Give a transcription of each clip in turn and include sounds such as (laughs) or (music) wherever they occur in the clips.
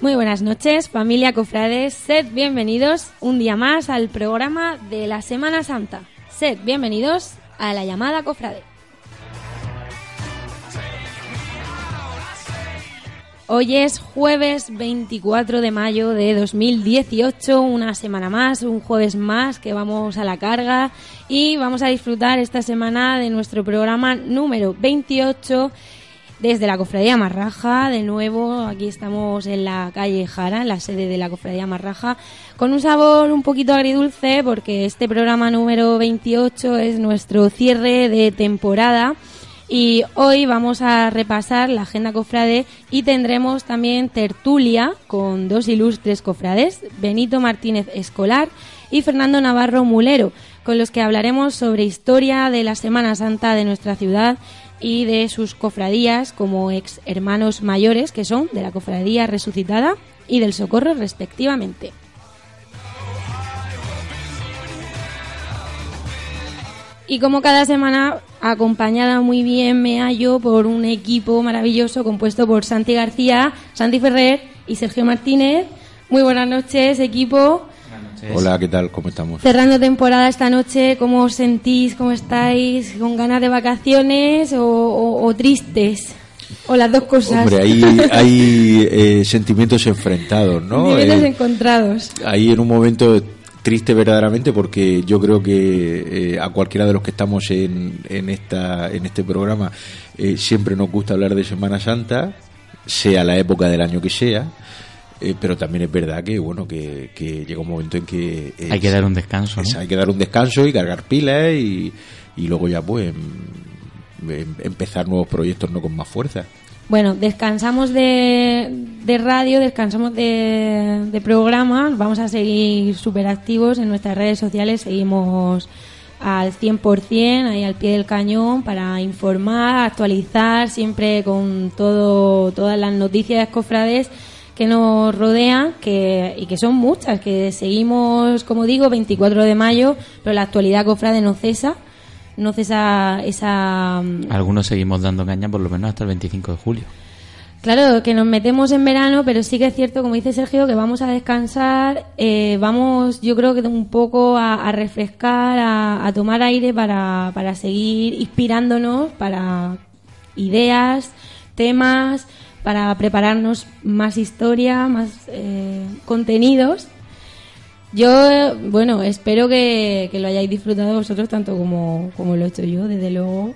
Muy buenas noches, familia Cofrades. Sed bienvenidos un día más al programa de la Semana Santa. Sed bienvenidos a la llamada Cofrade. Hoy es jueves 24 de mayo de 2018, una semana más, un jueves más que vamos a la carga y vamos a disfrutar esta semana de nuestro programa número 28 desde la Cofradía Marraja. De nuevo, aquí estamos en la calle Jara, en la sede de la Cofradía Marraja, con un sabor un poquito agridulce porque este programa número 28 es nuestro cierre de temporada y hoy vamos a repasar la agenda cofrade y tendremos también tertulia con dos ilustres cofrades, Benito Martínez Escolar y Fernando Navarro Mulero, con los que hablaremos sobre historia de la Semana Santa de nuestra ciudad y de sus cofradías como ex hermanos mayores que son de la Cofradía Resucitada y del Socorro respectivamente. Y como cada semana, acompañada muy bien me hallo por un equipo maravilloso compuesto por Santi García, Santi Ferrer y Sergio Martínez. Muy buenas noches, equipo. Hola, ¿qué tal? ¿Cómo estamos? Cerrando temporada esta noche, ¿cómo os sentís? ¿Cómo estáis? ¿Con ganas de vacaciones o, tristes? O las dos cosas. Hombre, hay, (laughs) hay eh, sentimientos enfrentados, ¿no? Sentimientos eh, encontrados. Ahí en un momento triste verdaderamente porque yo creo que eh, a cualquiera de los que estamos en, en, esta, en este programa eh, siempre nos gusta hablar de Semana Santa, sea la época del año que sea. Eh, pero también es verdad que bueno que, llega un momento en que hay que dar un descanso hay que dar un descanso y cargar pilas y, y luego ya pues em, em, empezar nuevos proyectos no con más fuerza. Bueno, descansamos de, de radio, descansamos de, de programa, vamos a seguir súper activos en nuestras redes sociales, seguimos al 100%, ahí al pie del cañón, para informar, actualizar, siempre con todo, todas las noticias cofrades que nos rodean que, y que son muchas, que seguimos, como digo, 24 de mayo, pero la actualidad cofrade no cesa no cesa esa... Mm, Algunos seguimos dando caña por lo menos hasta el 25 de julio. Claro, que nos metemos en verano, pero sí que es cierto, como dice Sergio, que vamos a descansar, eh, vamos yo creo que un poco a, refrescar, a, tomar aire para, para seguir inspirándonos para ideas, temas, para prepararnos más historia, más eh, contenidos yo, bueno, espero que, lo hayáis disfrutado vosotros tanto como, como lo he hecho yo, desde luego.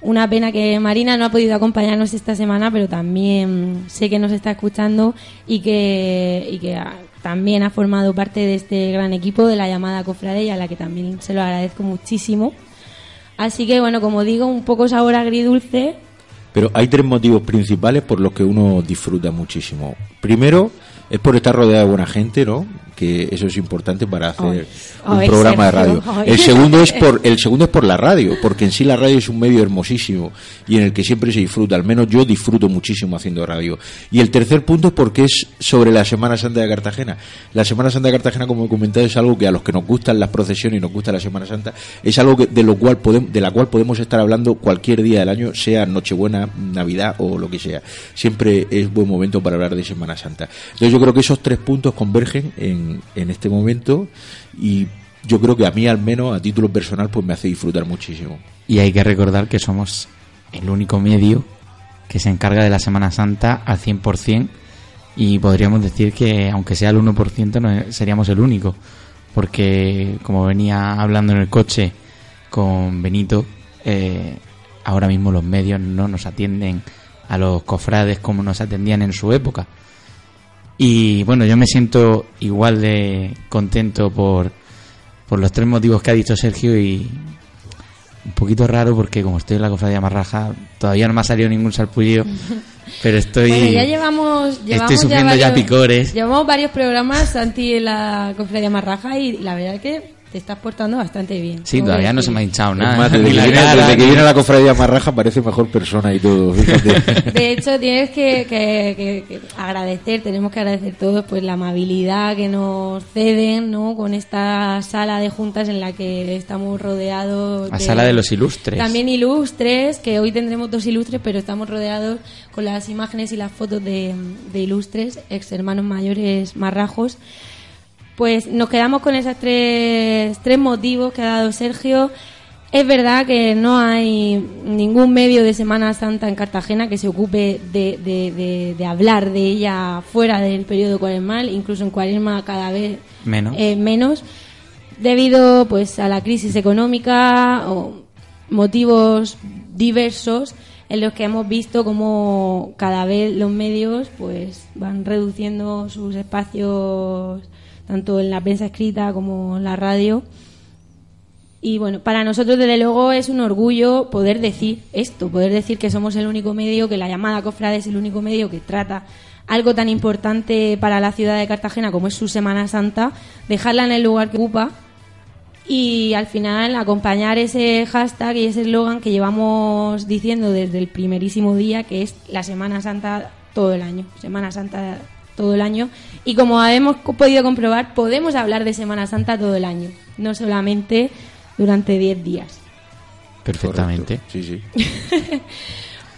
Una pena que Marina no ha podido acompañarnos esta semana, pero también sé que nos está escuchando y que, y que también ha formado parte de este gran equipo de la llamada Cofrade y a la que también se lo agradezco muchísimo. Así que, bueno, como digo, un poco sabor agridulce. Pero hay tres motivos principales por los que uno disfruta muchísimo. Primero, es por estar rodeado de buena gente, ¿no? Que eso es importante para hacer un programa de radio. El segundo es por el segundo es por la radio, porque en sí la radio es un medio hermosísimo y en el que siempre se disfruta, al menos yo disfruto muchísimo haciendo radio. Y el tercer punto es porque es sobre la Semana Santa de Cartagena. La Semana Santa de Cartagena, como he comentado, es algo que a los que nos gustan las procesiones y nos gusta la Semana Santa, es algo que, de lo cual podemos, de la cual podemos estar hablando cualquier día del año, sea Nochebuena, Navidad o lo que sea. Siempre es buen momento para hablar de Semana Santa. Entonces yo creo que esos tres puntos convergen en, en este momento y yo creo que a mí al menos a título personal pues me hace disfrutar muchísimo. Y hay que recordar que somos el único medio que se encarga de la Semana Santa al 100% y podríamos decir que aunque sea el 1% no seríamos el único porque como venía hablando en el coche con Benito eh, ahora mismo los medios no nos atienden a los cofrades como nos atendían en su época y bueno, yo me siento igual de contento por, por los tres motivos que ha dicho Sergio y un poquito raro porque como estoy en la cofradía Marraja, todavía no me ha salido ningún salpullido, (laughs) pero estoy... Bueno, ya llevamos... estoy sufriendo ya, picores. Llevamos varios programas, Santi, en la cofradía Marraja y la verdad es que te estás portando bastante bien. Sí, todavía no se me ha hinchado nada. (laughs) desde, que viene, la cofradía Marraja parece mejor persona y todo, (laughs) De hecho, tienes que, agradecer, tenemos que agradecer todos pues la amabilidad que nos ceden, ¿no? Con esta sala de juntas en la que estamos rodeados. La sala de los ilustres. También ilustres, que hoy tendremos dos ilustres, pero estamos rodeados con las imágenes y las fotos de, de ilustres, ex hermanos mayores marrajos. Pues nos quedamos con esos tres, tres motivos que ha dado Sergio. Es verdad que no hay ningún medio de Semana Santa en Cartagena que se ocupe de, de, hablar de ella fuera del periodo cuaresmal, incluso en cuaresma cada vez menos, eh, menos debido pues a la crisis económica o motivos diversos en los que hemos visto como cada vez los medios pues van reduciendo sus espacios tanto en la prensa escrita como en la radio. Y bueno, para nosotros desde luego es un orgullo poder decir esto, poder decir que somos el único medio, que la llamada cofrade es el único medio que trata algo tan importante para la ciudad de Cartagena como es su Semana Santa, dejarla en el lugar que ocupa y al final acompañar ese hashtag y ese eslogan que llevamos diciendo desde el primerísimo día, que es la Semana Santa todo el año, Semana Santa todo el año. Y como hemos podido comprobar, podemos hablar de Semana Santa todo el año, no solamente durante 10 días. Perfectamente. Sí, sí. (laughs)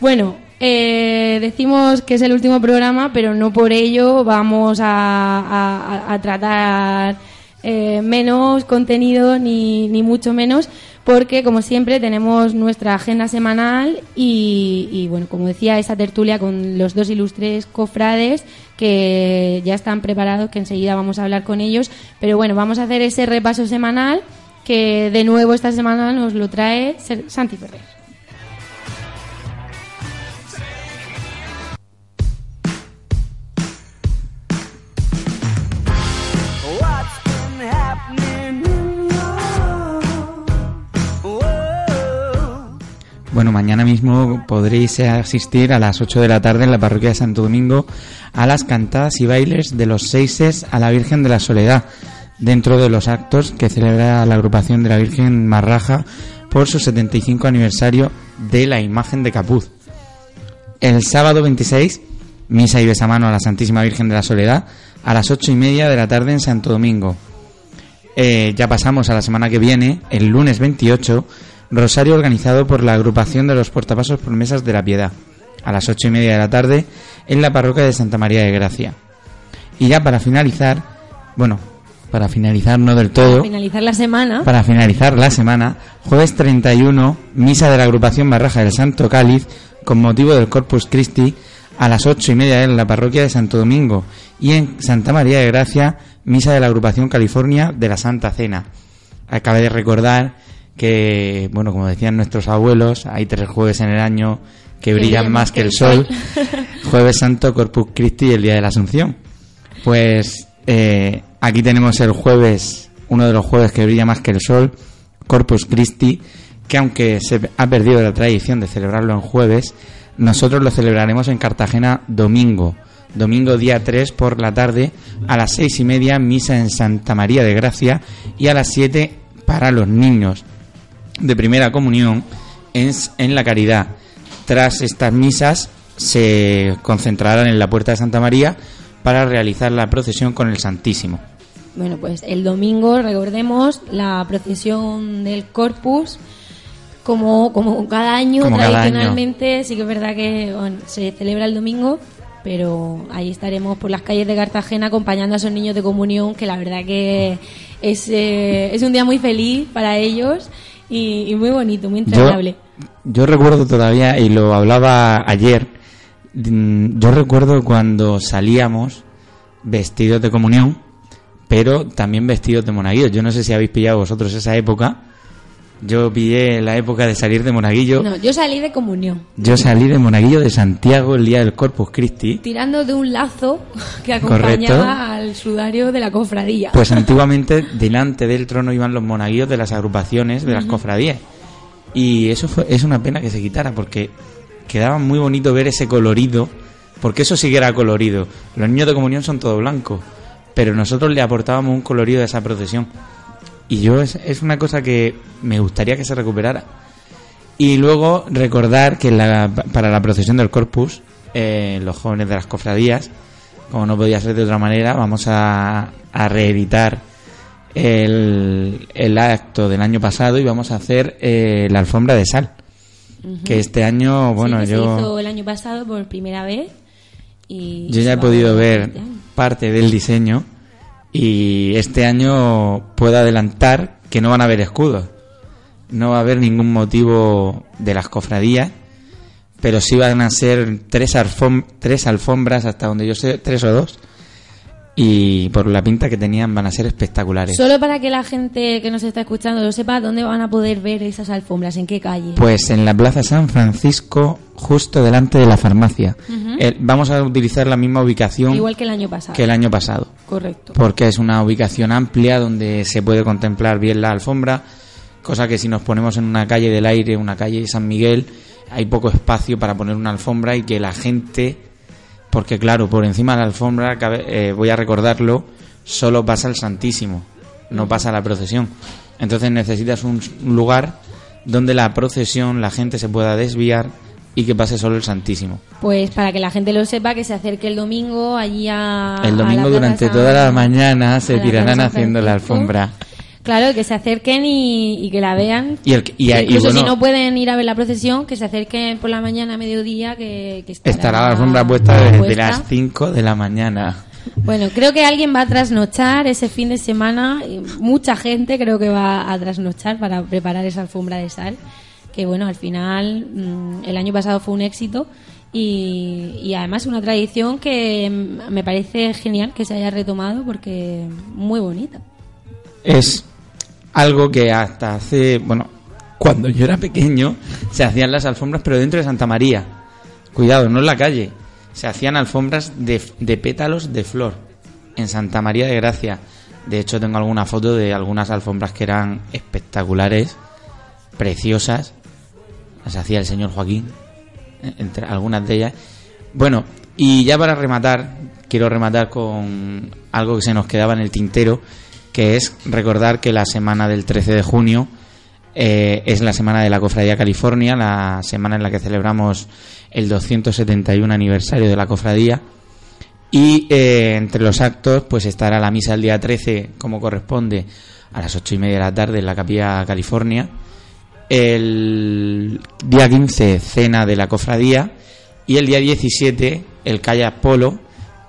bueno, eh, decimos que es el último programa, pero no por ello vamos a, tratar eh, menos contenido ni, ni mucho menos porque como siempre tenemos nuestra agenda semanal y, bueno, como decía, esa tertulia con los dos ilustres cofrades que ya están preparados, que enseguida vamos a hablar con ellos, pero bueno, vamos a hacer ese repaso semanal que de nuevo esta semana nos lo trae Santi Ferrer. Mañana mismo podréis asistir a las 8 de la tarde en la parroquia de Santo Domingo a las cantadas y bailes de los seises a la Virgen de la Soledad, dentro de los actos que celebra la agrupación de la Virgen Marraja por su 75 aniversario de la imagen de Capuz. El sábado 26, misa y besamano a la Santísima Virgen de la Soledad a las 8 y media de la tarde en Santo Domingo. Eh, ya pasamos a la semana que viene, el lunes 28, Rosario organizado por la agrupación de los portapasos promesas de la piedad, a las ocho y media de la tarde, en la parroquia de Santa María de Gracia. Y ya para finalizar, bueno, para finalizar no del todo. Para finalizar la semana. Para finalizar la semana, jueves 31, misa de la agrupación Barraja del Santo Cáliz, con motivo del Corpus Christi, a las ocho y media en la parroquia de Santo Domingo. Y en Santa María de Gracia, misa de la agrupación California de la Santa Cena. Acabé de recordar que, bueno, como decían nuestros abuelos, hay tres jueves en el año que brillan más que el sol. (laughs) Jueves Santo, Corpus Christi y el Día de la Asunción. Pues eh, aquí tenemos el jueves, uno de los jueves que brilla más que el sol, Corpus Christi, que aunque se ha perdido la tradición de celebrarlo en jueves, nosotros lo celebraremos en Cartagena domingo. Domingo día 3 por la tarde, a las seis y media, misa en Santa María de Gracia y a las 7 para los niños de primera comunión en, en la caridad. Tras estas misas se concentrarán en la Puerta de Santa María para realizar la procesión con el Santísimo. Bueno, pues el domingo, recordemos, la procesión del Corpus, como, como cada año, tradicionalmente, sí que es verdad que se celebra el domingo, pero ahí estaremos por las calles de Cartagena acompañando a esos niños de comunión, que la verdad que es, eh, es un día muy feliz para ellos y, muy bonito, muy entrañable. Yo, recuerdo todavía, y lo hablaba ayer, mm, yo recuerdo cuando salíamos vestidos de comunión, pero también vestidos de monaguillo. Yo no sé si habéis pillado vosotros esa época. Yo pillé la época de salir de monaguillo. No, yo salí de comunión. Yo salí de monaguillo de Santiago el día del Corpus Christi. Tirando de un lazo que acompañaba al sudario de la cofradía. Pues antiguamente delante del trono iban los monaguillos de las agrupaciones de las cofradías. Y eso fue, es una pena que se quitara porque quedaba muy bonito ver ese colorido. Porque eso sí que era colorido. Los niños de comunión son todo blanco. Pero nosotros le aportábamos un colorido a esa procesión Y yo es, es una cosa que me gustaría que se recuperara. Y luego recordar que la, para la procesión del Corpus, eh, los jóvenes de las cofradías, como no podía ser de otra manera, vamos a, a reeditar el, el, acto del año pasado y vamos a hacer eh, la alfombra de sal. Que este año, bueno, sí, yo. Se hizo el año pasado por primera vez. Y yo ya he podido ver parte del diseño y este año puedo adelantar que no van a haber escudos. No va a haber ningún motivo de las cofradías, pero sí van a ser tres, tres alfombras hasta donde yo sé, tres o dos y por la pinta que tenían van a ser espectaculares. Solo para que la gente que nos está escuchando lo sepa, ¿dónde van a poder ver esas alfombras? ¿En qué calle? Pues en la Plaza San Francisco, justo delante de la farmacia. Eh, vamos a utilizar la misma ubicación. Igual que el año pasado. Que el año pasado. Correcto. Porque es una ubicación amplia donde se puede contemplar bien la alfombra, cosa que si nos ponemos en una calle del aire, una calle de San Miguel, hay poco espacio para poner una alfombra y que la gente porque claro, por encima de la alfombra, eh, voy a recordarlo, solo pasa el Santísimo, no pasa la procesión. Entonces necesitas un lugar donde la procesión, la gente se pueda desviar y que pase solo el Santísimo. Pues para que la gente lo sepa, que se acerque el domingo allí a... El domingo durante toda la mañana se tirarán haciendo la alfombra. Claro, que se acerquen y, que la vean. Y, Incluso si no pueden ir a ver la procesión, que se acerquen por la mañana a mediodía, que, estará, la alfombra puesta desde las 5 de la mañana. Bueno, creo que alguien va a trasnochar ese fin de semana. Mucha gente creo que va a trasnochar para preparar esa alfombra de sal. Que bueno, al final mm, el año pasado fue un éxito y, y, además una tradición que me parece genial que se haya retomado porque muy bonita. Es algo que hasta hace, bueno, cuando yo era pequeño se hacían las alfombras, pero dentro de Santa María. Cuidado, no en la calle. Se hacían alfombras de, de pétalos de flor en Santa María de Gracia. De hecho, tengo alguna foto de algunas alfombras que eran espectaculares, preciosas. Las hacía el señor Joaquín, eh, entre algunas de ellas. Bueno, y ya para rematar, quiero rematar con algo que se nos quedaba en el tintero, que es recordar que la semana del 13 de junio eh, es la semana de la Cofradía California, la semana en la que celebramos el 271 aniversario de la Cofradía. Y eh, entre los actos, pues estará la misa el día 13, como corresponde, a las ocho y media de la tarde en la Capilla California. El día 15, cena de la Cofradía. Y el día 17, el Kayak Polo,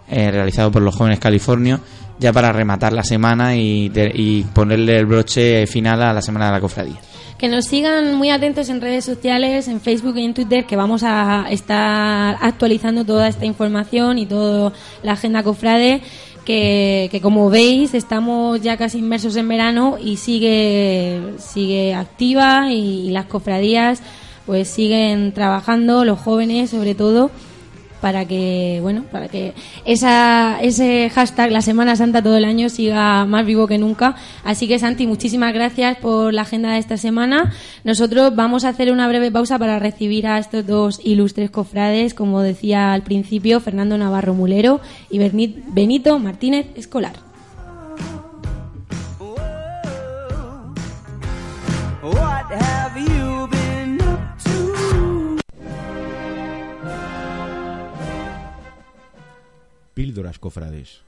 eh, realizado por los jóvenes californios, ya para rematar la semana y, ponerle el broche final a la semana de la cofradía. Que nos sigan muy atentos en redes sociales, en Facebook y en Twitter, que vamos a estar actualizando toda esta información y toda la agenda cofrade. Que, como veis estamos ya casi inmersos en verano y sigue sigue activa y las cofradías pues siguen trabajando los jóvenes sobre todo para que bueno para que ese hashtag la Semana Santa todo el año siga más vivo que nunca. Así que Santi muchísimas gracias por la agenda de esta semana. Nosotros vamos a hacer una breve pausa para recibir a estos dos ilustres cofrades como decía al principio Fernando Navarro Mulero y Benito Martínez Escolar Píldoras Cofrades.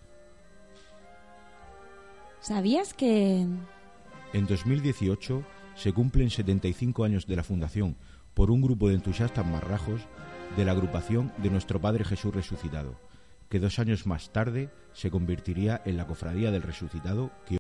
¿Sabías que... En 2018 se cumplen 75 años de la fundación por un grupo de entusiastas marrajos de la agrupación de Nuestro Padre Jesús Resucitado, que dos años más tarde se convertiría en la Cofradía del Resucitado que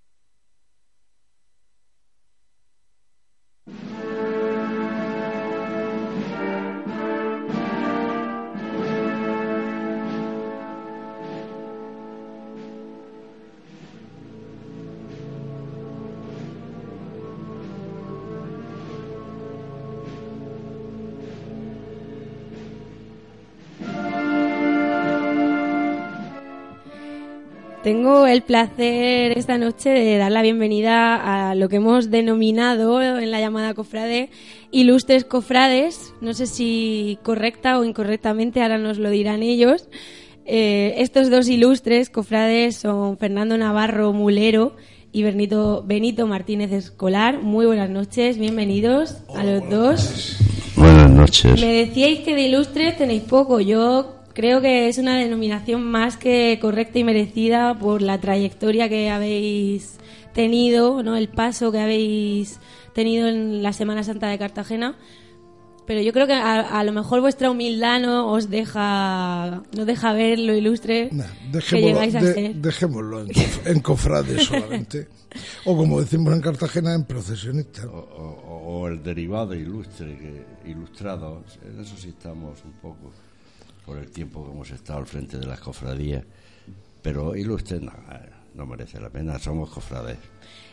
el placer esta noche de dar la bienvenida a lo que hemos denominado en la llamada cofrade ilustres cofrades. No sé si correcta o incorrectamente, ahora nos lo dirán ellos. Eh, estos dos ilustres cofrades son Fernando Navarro Mulero y Benito, Benito Martínez Escolar. Muy buenas noches, bienvenidos a los dos. Buenas noches. Me decíais que de ilustres tenéis poco. Yo creo que es una denominación más que correcta y merecida por la trayectoria que habéis tenido, ¿no? El paso que habéis tenido en la Semana Santa de Cartagena pero yo creo que a, lo mejor vuestra humildad no os deja no deja ver lo ilustre que llegáis a ser. Dejémoslo en, cofrades (laughs) solamente. o como decimos en Cartagena, en procesionistas. O, el derivado ilustre, que, ilustrado. En eso sí estamos un poco por el tiempo que hemos estado al frente de las cofradías. Pero ilustre no, no merece la pena, somos cofrades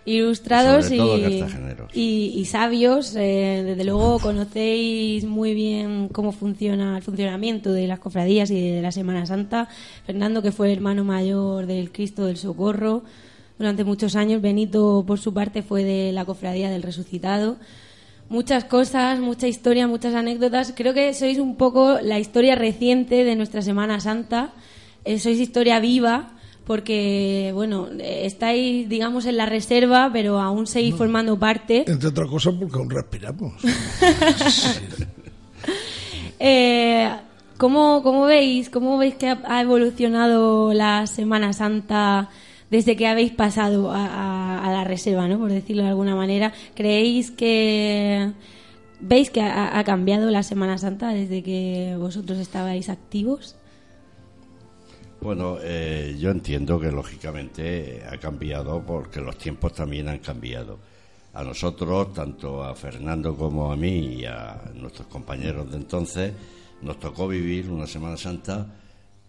ilustrados y, sabios. Eh, desde luego conocéis muy bien cómo funciona el funcionamiento de las cofradías y de la Semana Santa. Fernando, que fue hermano mayor del Cristo del Socorro durante muchos años. Benito, por su parte, fue de la cofradía del Resucitado. Muchas cosas, mucha historia, muchas anécdotas. Creo que sois un poco la historia reciente de nuestra Semana Santa. Eh, sois historia viva porque, bueno, estáis, digamos, en la reserva, pero aún seguís formando parte. Entre otras cosas porque aún respiramos. (laughs) eh, ¿cómo, veis, ¿Cómo veis que ha evolucionado la Semana Santa desde que habéis pasado a, la reserva, ¿no? por decirlo de alguna manera? ¿Creéis que... ¿Veis que ha cambiado la Semana Santa desde que vosotros estabais activos? Bueno, eh, yo entiendo que lógicamente ha cambiado porque los tiempos también han cambiado. A nosotros, tanto a Fernando como a mí y a nuestros compañeros de entonces, nos tocó vivir una Semana Santa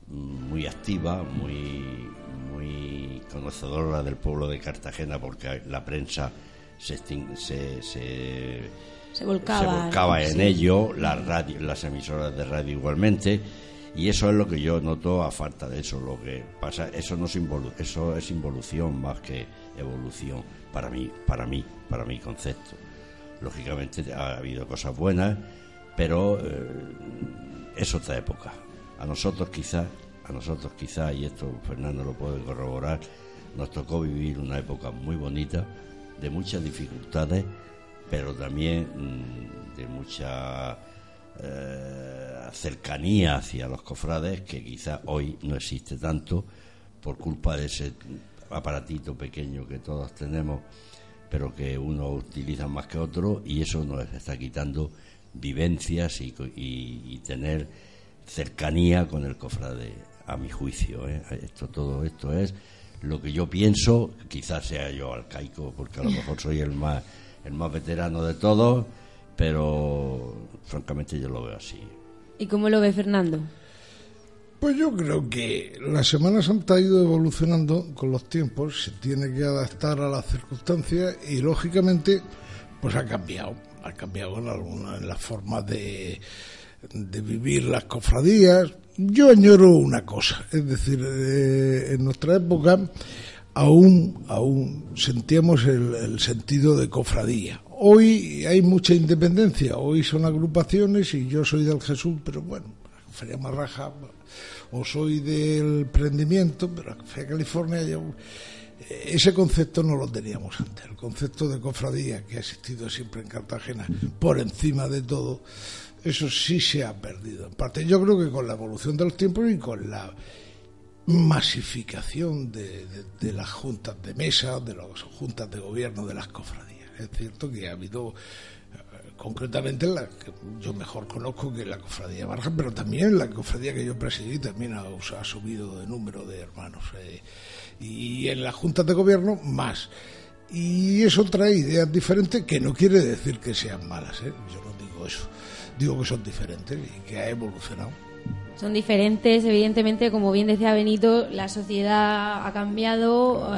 muy activa, muy, muy conocedora del pueblo de Cartagena, porque la prensa se, se, se, volcaba, en ello, las, radio, las emisoras de radio igualmente y eso es lo que yo noto a falta de eso. Lo que pasa, eso no es eso es involución más que evolución para mí, para mí, para mi concepto. Lógicamente ha habido cosas buenas, pero eh, es otra época. A nosotros quizás, a nosotros quizás, y esto Fernando lo puede corroborar, nos tocó vivir una época muy bonita, de muchas dificultades, pero también mm, de mucha eh, cercanía hacia los cofrades que quizá hoy no existe tanto por culpa de ese aparatito pequeño que todos tenemos, pero que uno utiliza más que otro y eso nos está quitando vivencias y, tener cercanía con el cofrade, a mi juicio. ¿eh? Esto, todo esto es lo que yo pienso, quizás sea yo arcaico, porque a lo mejor soy el más, el más veterano de todos pero francamente yo lo veo así. ¿Y cómo lo ve Fernando? Pues yo creo que la Semana Santa ha ido evolucionando con los tiempos, se tiene que adaptar a las circunstancias y lógicamente pues ha cambiado, ha cambiado en algunas en las formas de, de vivir las cofradías. Yo añoro una cosa, es decir, eh, en nuestra época aún, aún sentíamos el sentido de cofradía Hoy hay mucha independencia, hoy son agrupaciones y yo soy del Jesús, pero bueno, Feria Marraja, o soy del Prendimiento, pero Feria California, ese concepto no lo teníamos antes. El concepto de cofradía que ha existido siempre en Cartagena, por encima de todo, eso sí se ha perdido. En parte, yo creo que con la evolución de los tiempos y con la masificación de, las juntas de mesa, de las juntas de gobierno de las cofradías. Es cierto que ha habido eh, concretamente la que yo mejor conozco que la cofradía Barja, pero también la cofradía que yo presidí también ha, subido de número de hermanos. Eh, y en las juntas de gobierno más. Y eso trae ideas diferentes que no quiere decir que sean malas, ¿eh? yo no digo eso, digo que son diferentes y que ha evolucionado. Son diferentes, evidentemente, como bien decía Benito, la sociedad ha cambiado,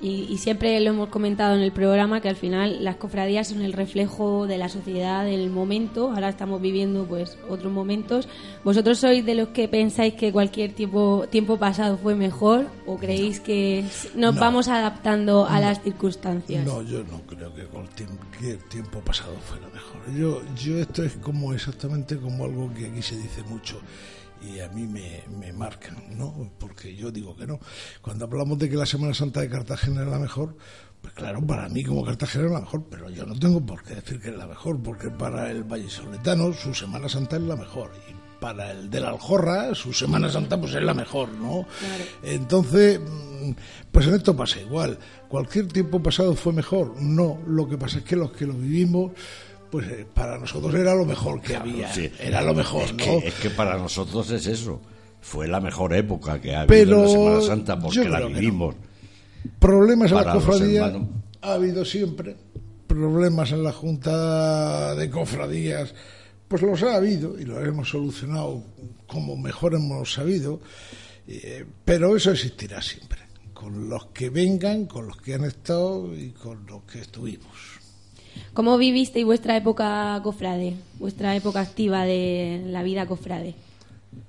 y, siempre lo hemos comentado en el programa que al final las cofradías son el reflejo de la sociedad del momento. Ahora estamos viviendo pues otros momentos. ¿Vosotros sois de los que pensáis que cualquier tiempo, tiempo pasado fue mejor o creéis que nos vamos adaptando a las circunstancias? No, yo no creo que cualquier tiempo pasado fuera mejor. Yo, yo esto es como exactamente como algo que aquí se dice mucho y a mí me, me marcan, ¿no? Porque yo digo que no. Cuando hablamos de que la Semana Santa de Cartagena es la mejor, pues claro, para mí como Cartagena es la mejor, pero yo no tengo por qué decir que es la mejor, porque para el vallisoletano su Semana Santa es la mejor. Y para el de la Aljorra, su Semana Santa pues es la mejor, ¿no? Entonces, mm, pues en esto pasa igual. Cualquier tiempo pasado fue mejor. No, lo que pasa es que los que lo vivimos pues eh, para nosotros era lo mejor que había. Era lo mejor, es ¿no? Que, es que para nosotros es eso. Fue la mejor época que ha habido en la Semana Santa porque la vivimos. Problemas en la cofradía ha habido siempre. Problemas en la Junta de Cofradías, pues los ha habido y los hemos solucionado como mejor hemos sabido. Eh, pero eso existirá siempre. Con los que vengan, con los que han estado y con los que estuvimos. ¿Cómo vivisteis vuestra época cofrade, vuestra época activa de la vida cofrade?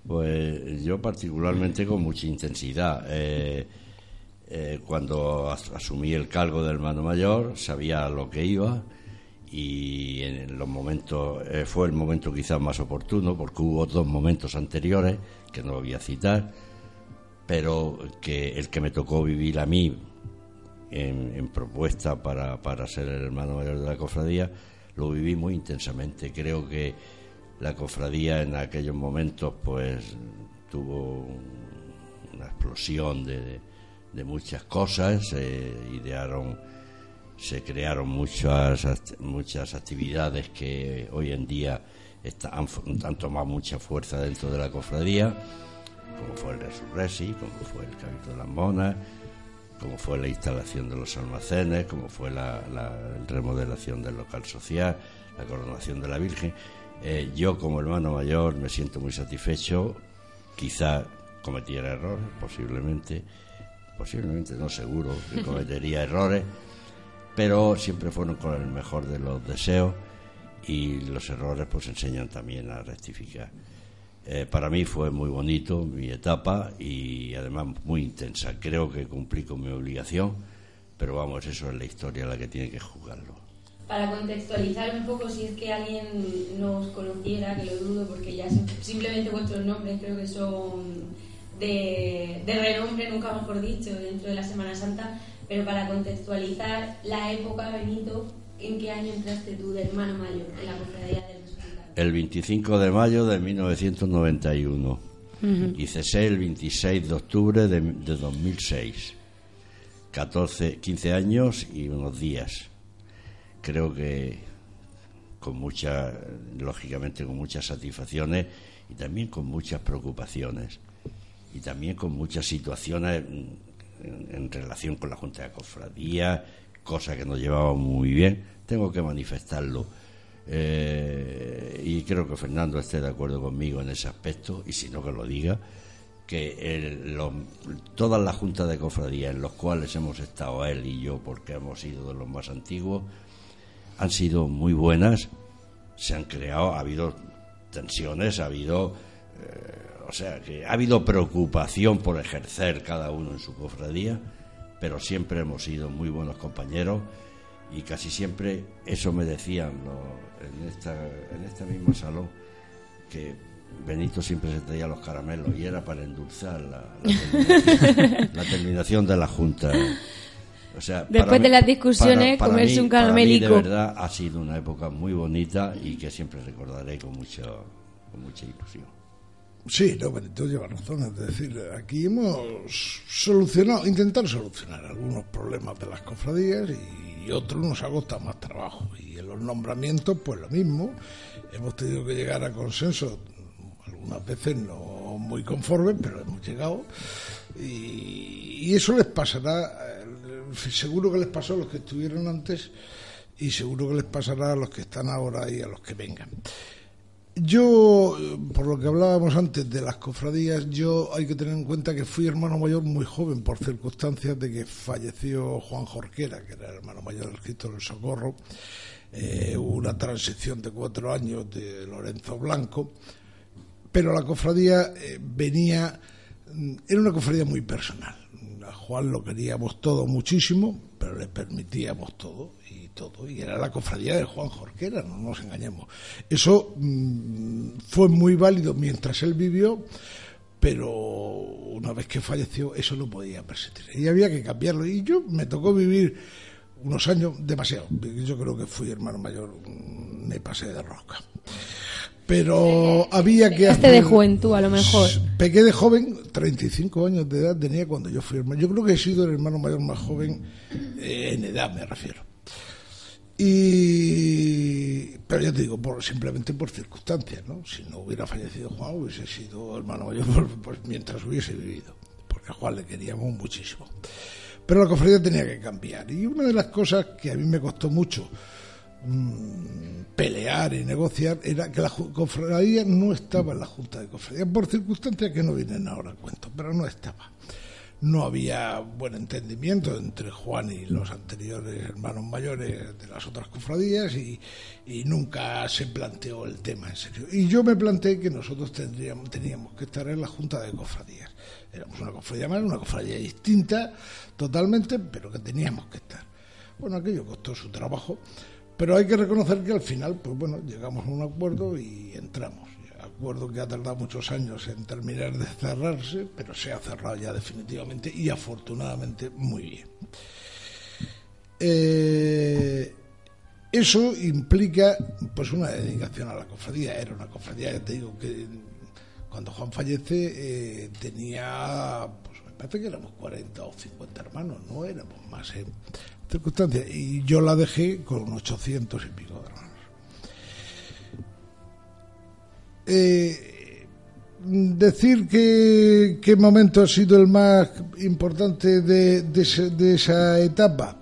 Pues yo particularmente con mucha intensidad. Eh, eh, cuando asumí el cargo del hermano mayor sabía lo que iba y en los momentos eh, fue el momento quizás más oportuno porque hubo dos momentos anteriores que no voy a citar pero que el que me tocó vivir a mí en, propuesta para, para ser el hermano mayor de la cofradía, lo viví muy intensamente. Creo que la cofradía en aquellos momentos pues tuvo una explosión de, de muchas cosas, se idearon, se crearon muchas, muchas actividades que hoy en día están, han tomado mucha fuerza dentro de la cofradía, como fue el Resurresi, como fue el Cabildo de las Monas, como fue la instalación de los almacenes, como fue la, remodelación del local social, la coronación de la Virgen. Eh, yo como hermano mayor me siento muy satisfecho, quizá cometiera errores, posiblemente, posiblemente no seguro que (laughs) cometería errores, pero siempre fueron con el mejor de los deseos y los errores pues enseñan también a rectificar. Eh, para mí fue muy bonito mi etapa y además muy intensa. Creo que cumplí con mi obligación, pero vamos, eso es la historia la que tiene que jugarlo. Para contextualizar un poco, si es que alguien nos conociera, que lo dudo, porque ya simplemente vuestros nombres creo que son de, de renombre, nunca mejor dicho, dentro de la Semana Santa, pero para contextualizar la época, Benito, ¿en qué año entraste tú de hermano mayor en la cofradía del el 25 de mayo de 1991 y cesé el 26 de octubre de, 2006. 14, 15 años y unos días. Creo que con mucha, lógicamente con muchas satisfacciones y también con muchas preocupaciones y también con muchas situaciones en, relación con la Junta de Cofradía, cosa que nos llevaba muy bien. Tengo que manifestarlo eh, y creo que Fernando esté de acuerdo conmigo en ese aspecto, y si no que lo diga, que todas las juntas de cofradía en los cuales hemos estado él y yo, porque hemos sido de los más antiguos, han sido muy buenas, se han creado, ha habido tensiones, ha habido, eh, o sea, que ha habido preocupación por ejercer cada uno en su cofradía, pero siempre hemos sido muy buenos compañeros y casi siempre eso me decían en, esta, en este mismo salón que Benito siempre se traía los caramelos y era para endulzar la, terminación, de la Junta. O sea, Después de las discusiones, comerse un caramélico. de verdad ha sido una época muy bonita y que siempre recordaré con, mucho, con mucha ilusión. Sí, no, Benito lleva razón. Es decir, aquí hemos solucionado, intentado solucionar algunos problemas de las cofradías y y otros nos ha costado más trabajo. Y en los nombramientos, pues lo mismo. Hemos tenido que llegar a consenso, algunas veces no muy conformes, pero hemos llegado. Y, eso les pasará, eh, seguro que les pasó a los que estuvieron antes y seguro que les pasará a los que están ahora y a los que vengan. Yo, por lo que hablábamos antes de las cofradías, yo hay que tener en cuenta que fui hermano mayor muy joven por circunstancias de que falleció Juan Jorquera, que era hermano mayor del Cristo del Socorro. Eh, hubo una transición de cuatro años de Lorenzo Blanco, pero la cofradía eh, venía, era una cofradía muy personal. A Juan lo queríamos todo muchísimo, pero le permitíamos todo todo. Y era la cofradía de Juan Jorquera, no nos engañemos. Eso mm, fue muy válido mientras él vivió, pero una vez que falleció eso no podía persistir. Y había que cambiarlo. Y yo me tocó vivir unos años demasiado. Yo creo que fui hermano mayor, mm, me pasé de rosca. Pero había que este de juventud, a lo mejor. Pequé de joven, 35 años de edad tenía cuando yo fui hermano. Yo creo que he sido el hermano mayor más joven eh, en edad, me refiero. Y, pero ya te digo, por, simplemente por circunstancias, ¿no? Si no hubiera fallecido Juan, hubiese sido hermano mayor (laughs) pues, mientras hubiese vivido, porque a Juan le queríamos muchísimo. Pero la cofradía tenía que cambiar. Y una de las cosas que a mí me costó mucho mm, pelear y negociar era que la cofradía no estaba en la Junta de Cofradía, por circunstancias que no vienen ahora a cuento, pero no estaba. No había buen entendimiento entre Juan y los anteriores hermanos mayores de las otras cofradías y, nunca se planteó el tema en serio. Y yo me planteé que nosotros tendríamos, teníamos que estar en la Junta de Cofradías Éramos una cofradía más, una cofradía distinta totalmente, pero que teníamos que estar. Bueno, aquello costó su trabajo, pero hay que reconocer que al final, pues bueno, llegamos a un acuerdo y entramos. Acuerdo que ha tardado muchos años en terminar de cerrarse, pero se ha cerrado ya definitivamente y afortunadamente muy bien. Eh, eso implica pues una dedicación a la cofradía. Era una cofradía, ya te digo, que cuando Juan fallece eh, tenía, pues me parece que éramos 40 o 50 hermanos, no éramos más en circunstancias. Y yo la dejé con 800 y pico de hermanos. Eh, decir que qué momento ha sido el más importante de, de, esa etapa,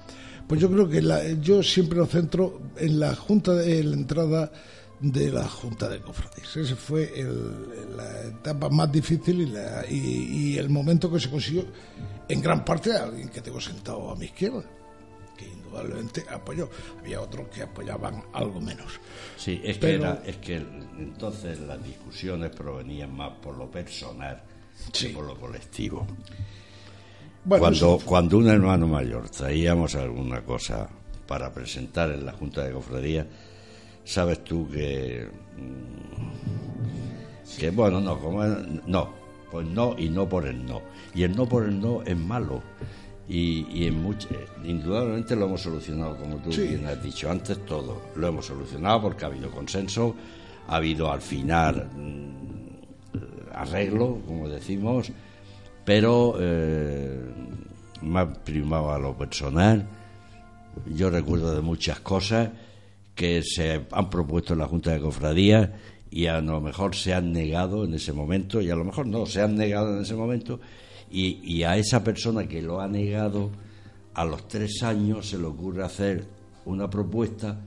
pues yo creo que la, yo siempre lo centro en la junta de la entrada de la Junta de Cofradías. Ese fue la etapa más difícil y, y, el momento que se consiguió en gran parte de alguien que tengo sentado a mi izquierda, que indudablemente apoyó. Había otros que apoyaban algo menos. Sí, es que, era, es que entonces las discusiones provenían más por lo personal que por lo colectivo. cuando, cuando un hermano mayor traíamos alguna cosa para presentar en la Junta de Cofradías, sabes tú que mm, que bueno no como no pues no y no por el no y el no por el no es malo y, y en mucho, indudablemente lo hemos solucionado como tú bien has dicho antes todo lo hemos solucionado porque ha habido consenso ha habido al final mm, arreglo como decimos pero eh, más primado a lo personal. Yo recuerdo de muchas cosas que se han propuesto en la Junta de Cofradía y a lo mejor se han negado en ese momento, y a lo mejor no, se han negado en ese momento, y, a esa persona que lo ha negado, a los tres años se le ocurre hacer una propuesta,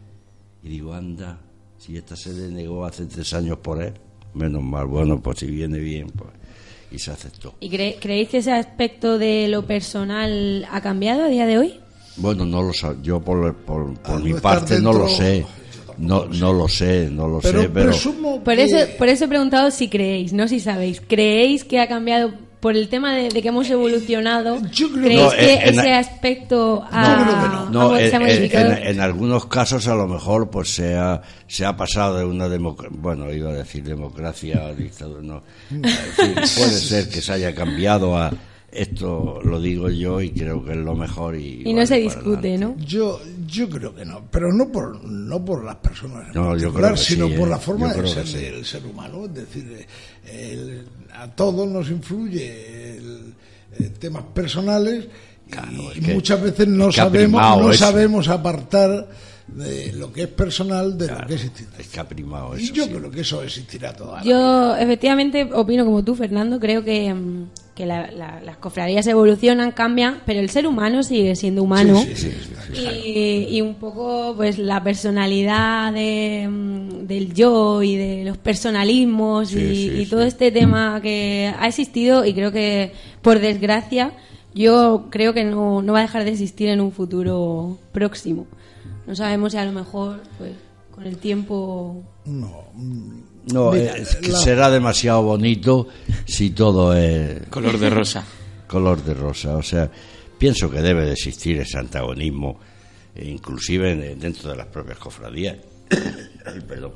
y digo, anda, si esta se le negó hace tres años por él, menos mal, bueno, pues si viene bien, pues y se aceptó. ¿Y creéis que ese aspecto de lo personal ha cambiado a día de hoy? Bueno, no lo sé. Yo por, por, mi parte no lo sé. No, no lo sé, no lo sé, pero... Por, eso, por eso he preguntado si creéis, no si sabéis. ¿Creéis que ha cambiado por el tema de, que hemos evolucionado? ¿Creéis que ese aspecto ha, no, se ha modificado? En, algunos casos a lo mejor pues se ha, se ha pasado de una democracia... Bueno, iba a decir democracia a dictadura, no. (laughs) puede ser que se haya cambiado a esto lo digo yo y creo que es lo mejor y, y no se discute no yo yo creo que no pero no por no por las personas no, yo creo sino por ¿eh? la forma de ser del ser humano es decir a todos nos influye el, temas personales y, muchas veces no sabemos no sabemos apartar de lo que es personal de lo que es institucional. y yo creo que eso existirá todavía. Yo efectivamente opino como tú, Fernando. Creo que, mm, que las cofradías evolucionan, cambian, pero el ser humano sigue siendo humano. y, un poco pues la personalidad de, mm, del yo y de los personalismos y, todo este tema que ha existido y creo que por desgracia yo creo que no, no va a dejar de existir en un futuro próximo. No sabemos si a lo mejor pues con el tiempo... No, no, será demasiado bonito si todo es... Color de rosa. Color de rosa, o sea, pienso que debe de existir ese antagonismo, e inclusive dentro de las propias cofradías. (coughs) perdón.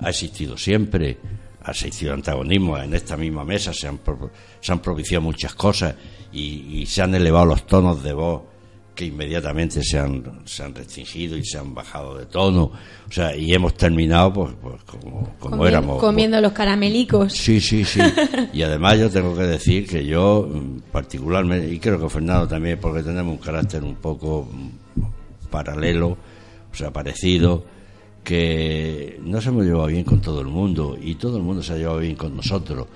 Ha existido siempre, ha existido antagonismo. En esta misma mesa se han, se han propiciado muchas cosas y, y se han elevado los tonos de voz que inmediatamente se han, se han restringido y se han bajado de tono. O sea, y hemos terminado pues, pues como, como éramos. Comiendo los caramelicos. Sí, sí, sí. (laughs) Y además yo tengo que decir que yo, mm, particularmente, y creo que Fernando también, porque tenemos un carácter un poco mm, paralelo, o sea, parecido, que nos hemos llevado bien con todo el mundo y todo el mundo se ha llevado bien con nosotros.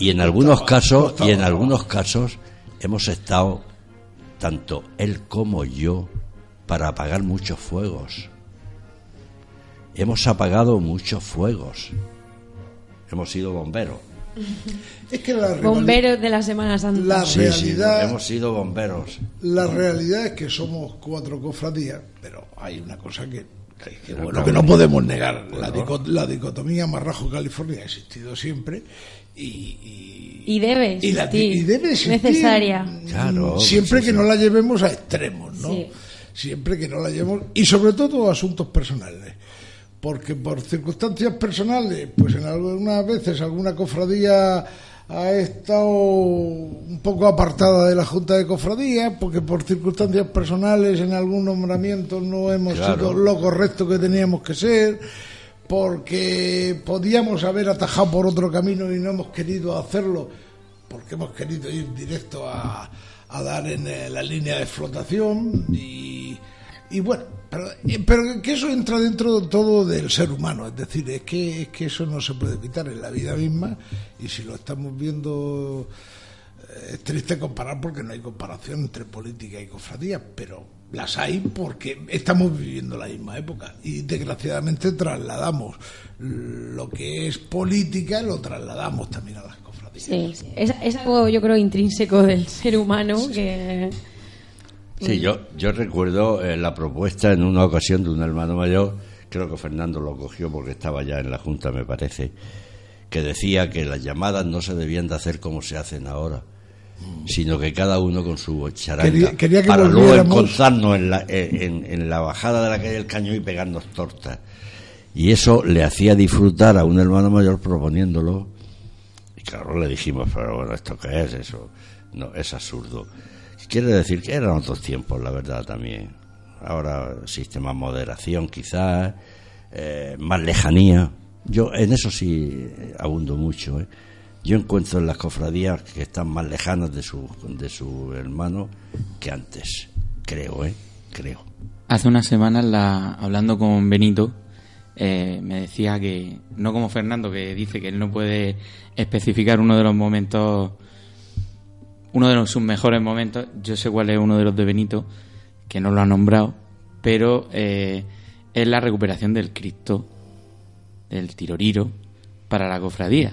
Y en algunos casos, y en algunos casos hemos estado tanto él como yo, para apagar muchos fuegos. Hemos apagado muchos fuegos. Hemos sido bomberos. (laughs) Es que la bomberos de la Semana Santa. La realidad, hemos sido bomberos. La realidad es que somos cuatro cofradías, pero hay una cosa que, que, bueno, que no podemos negar. La, la, dicotomía Marrajo-California ha existido siempre y, y, debe existir, debe necesaria. siempre que no la llevemos a extremos, ¿no? Siempre que no la llevemos y sobre todo asuntos personales. Porque por circunstancias personales, pues en algunas veces alguna cofradía ha estado un poco apartada de la Junta de Cofradías, porque por circunstancias personales en algún nombramiento no hemos sido lo correcto que teníamos que ser porque podíamos haber atajado por otro camino y no hemos querido hacerlo, porque hemos querido ir directo a, dar en eh, la línea de flotación y, bueno, eh, pero, que eso entra dentro de todo del ser humano, es decir, es que, es que eso no se puede evitar en la vida misma y si lo estamos viendo eh, es triste comparar porque no hay comparación entre política y cofradía, pero las hay porque estamos viviendo la misma época y desgraciadamente trasladamos lo que es política, lo trasladamos también a las cofradías. Sí, Es, algo yo creo intrínseco del ser humano que... Sí, yo, yo recuerdo eh, la propuesta en una ocasión de un hermano mayor, creo que Fernando lo cogió porque estaba ya en la Junta, me parece, que decía que las llamadas no se debían de hacer como se hacen ahora sino que cada uno con su charanga para luego encontrarnos en la, en, la bajada de la calle del Cañón y pegarnos tortas. Y eso le hacía disfrutar a un hermano mayor proponiéndolo. Y claro, le dijimos, pero bueno, ¿esto qué es? Eso no es absurdo. Quiere decir que eran otros tiempos, la verdad, también. Ahora existe más moderación, quizás, eh, más lejanía. Yo en eso sí abundo mucho, ¿eh? yo encuentro en las cofradías que están más lejanas de su, de su hermano que antes, creo, ¿eh? Creo. Hace unas semanas, la, hablando con Benito, eh, me decía que, no como Fernando, que dice que él no puede especificar uno de los momentos, uno de los, sus mejores momentos, yo sé cuál es uno de los de Benito, que no lo ha nombrado, pero eh, es la recuperación del Cristo, del tiroriro, para la cofradía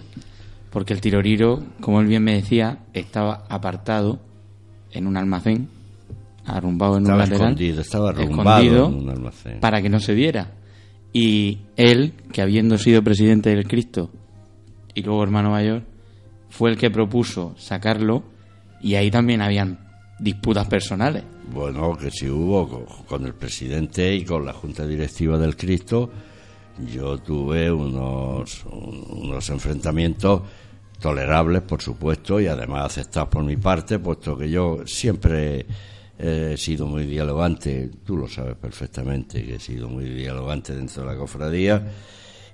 porque el tiroriro, como él bien me decía, estaba apartado en un almacén, arrumbado en un lateral, escondido, estaba arrumbado en un almacén. para que no se viera. Y él, que habiendo sido presidente del Cristo y luego hermano mayor, fue el que propuso sacarlo y ahí también habían disputas personales. Bueno, que si hubo con el presidente y con la junta directiva del Cristo, yo tuve unos, unos enfrentamientos tolerables, por supuesto, y además aceptados por mi parte, puesto que yo siempre he sido muy dialogante, tú lo sabes perfectamente, que he sido muy dialogante dentro de la cofradía,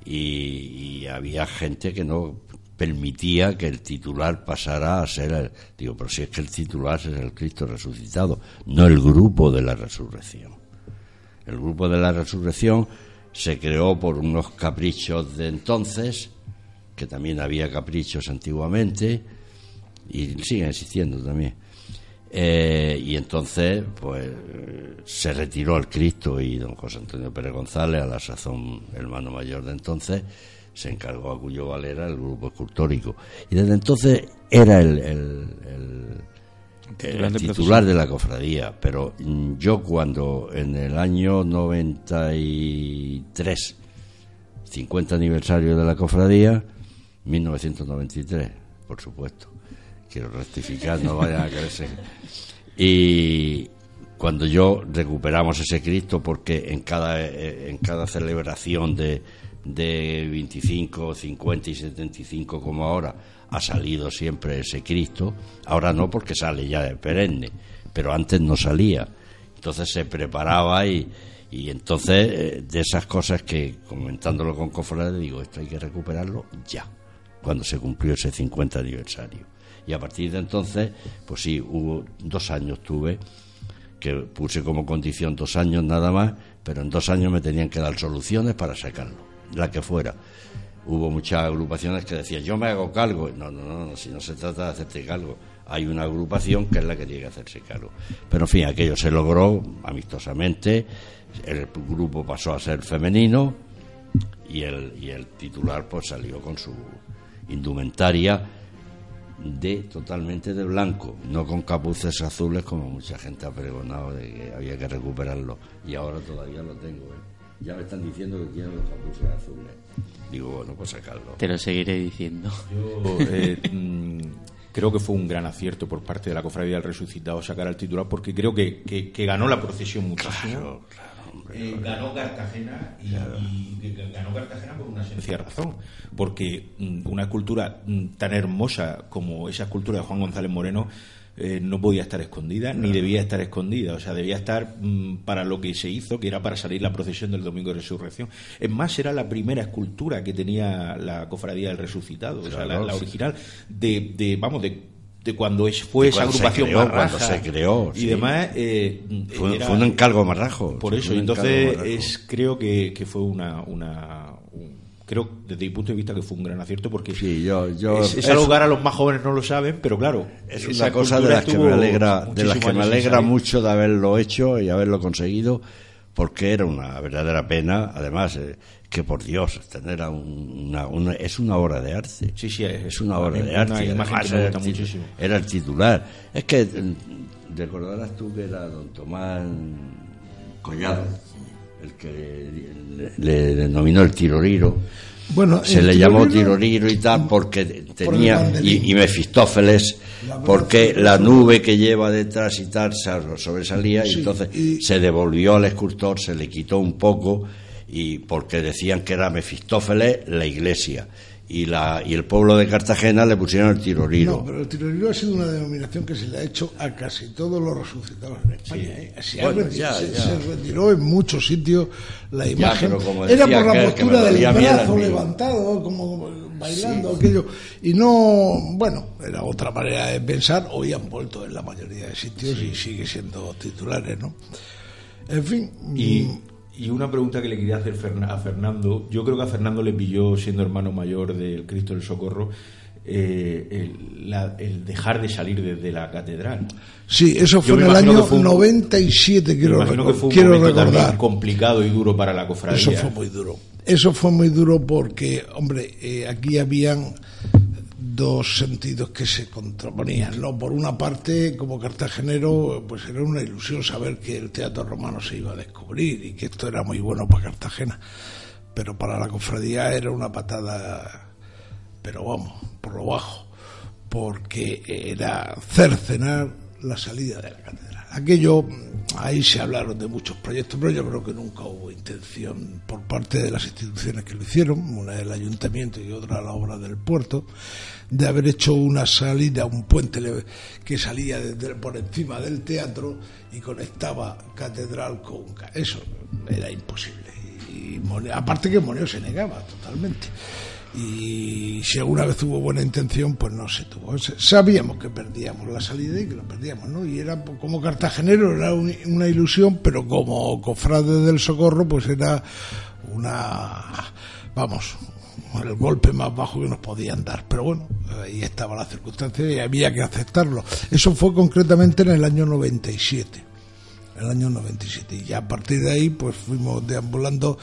y, había gente que no permitía que el titular pasara a ser el, digo, pero si es que el titular es el Cristo resucitado, no el grupo de la resurrección. El grupo de la resurrección se creó por unos caprichos de entonces, que también había caprichos antiguamente y siguen existiendo también. Eh, y entonces, pues, se retiró el Cristo y don José Antonio Pérez González, a la sazón hermano mayor de entonces, se encargó a Cuyo Valera el grupo escultórico. Y desde entonces era el, el, titular, de la cofradía. Pero yo cuando en el año 93, 50 aniversario de la cofradía, 1993, por supuesto. Quiero rectificar, no vaya a creerse. Y cuando yo recuperamos ese Cristo, porque en cada, en cada celebración de, de 25, 50 y 75 como ahora, ha salido siempre ese Cristo. Ahora no porque sale ya de perenne, pero antes no salía. Entonces se preparaba y, y entonces eh, de esas cosas que comentándolo con Cofrade digo, esto hay que recuperarlo ya, cuando se cumplió ese 50 aniversario. Y a partir de entonces, pues sí, hubo dos años tuve que puse como condición dos años nada más, pero en dos años me tenían que dar soluciones para sacarlo, la que fuera hubo muchas agrupaciones que decían yo me hago cargo. No, no, no, si no se trata de hacerte cargo. Hay una agrupación que es la que tiene que hacerse cargo. Pero en fin, aquello se logró amistosamente. El grupo pasó a ser femenino y el, y el titular pues salió con su indumentaria de totalmente de blanco, no con capuces azules como mucha gente ha pregonado de que había que recuperarlo. Y ahora todavía lo tengo. ¿eh? Ya me están diciendo que tienen los capuces azules. Digo, bueno, pues sacarlo. Te lo seguiré diciendo. Yo eh, (laughs) mm, creo que fue un gran acierto por parte de la Cofradía del Resucitado sacar al titular porque creo que, que, ganó la procesión muchísimo. Eh, ganó Cartagena y, ganó Cartagena por una sencilla razón, porque mm, una cultura mm, tan hermosa como esa escultura de Juan González Moreno eh, no podía estar escondida ni debía estar escondida. O sea, debía estar mm, para lo que se hizo, que era para salir la procesión del Domingo de Resurrección. Es más, era la primera escultura que tenía la Cofradía del Resucitado, o sea, la, original de, de, vamos, de de cuando fue esa agrupación cuando se creó y demás eh, fue, un encargo marrajo por eso entonces es creo que, que fue una, una creo desde mi punto de vista que fue un gran acierto porque sí, yo, yo, es, algo que ahora los más jóvenes no lo saben, pero claro, es una cosa de las que me alegra, de las que me alegra mucho de haberlo hecho y haberlo conseguido, porque era una verdadera pena, además eh, que por Dios tener una, una, es una obra de arte, sí, sí, es, una obra de arte, era, el, muchísimo. era el titular, es que mm, recordarás tú que era don Tomás Collado el que le, denominó el tiroriro. Bueno, se le llamó tiroriro y tal porque tenía y, Mefistófeles porque la nube que lleva detrás y tal sobresalía y entonces se devolvió al escultor, se le quitó un poco y porque decían que era Mefistófeles la iglesia y, la, y el pueblo de Cartagena le pusieron el tiroriro. No, pero el tiroriro ha sido una denominación que se le ha hecho a casi todos los resucitados en España. ¿eh? Se, retiró en muchos sitios la imagen. Era por la postura del brazo levantado, como bailando aquello. Y no, bueno, era otra manera de pensar. Hoy han vuelto en la mayoría de sitios y sigue siendo titulares, ¿no? En fin. Y mm, y una pregunta que le quería hacer a Fernando, yo creo que a Fernando le pilló, siendo hermano mayor del Cristo del Socorro, eh, el, dejar de salir desde la catedral. Sí, eso fue en el año 97, quiero, que fue un quiero recordar. complicado y duro para la cofradía. Eso fue muy duro. Eso fue muy duro porque, hombre, eh, aquí habían dos sentidos que se contraponían. ¿no? Por una parte, como cartagenero, pues era una ilusión saber que el teatro romano se iba a descubrir y que esto era muy bueno para Cartagena. Pero para la cofradía era una patada, pero vamos, por lo bajo, porque era cercenar la salida de la catedral. Aquello, ahí se hablaron de muchos proyectos, pero yo creo que nunca hubo intención por parte de las instituciones que lo hicieron, una el ayuntamiento y otra la obra del puerto, de haber hecho una salida, un puente que salía por encima del teatro y conectaba catedral con... Eso era imposible. Y, aparte que Moneo se negaba totalmente. Y si alguna vez hubo buena intención, pues no se tuvo. Sabíamos que perdíamos la salida y que lo perdíamos, ¿no? Y era como cartagenero, era una ilusión, pero como cofrade del socorro, pues era una, vamos, el golpe más bajo que nos podían dar. Pero bueno, ahí estaba la circunstancia y había que aceptarlo. Eso fue concretamente en el año 97. El año 97. Y a partir de ahí, pues fuimos deambulando,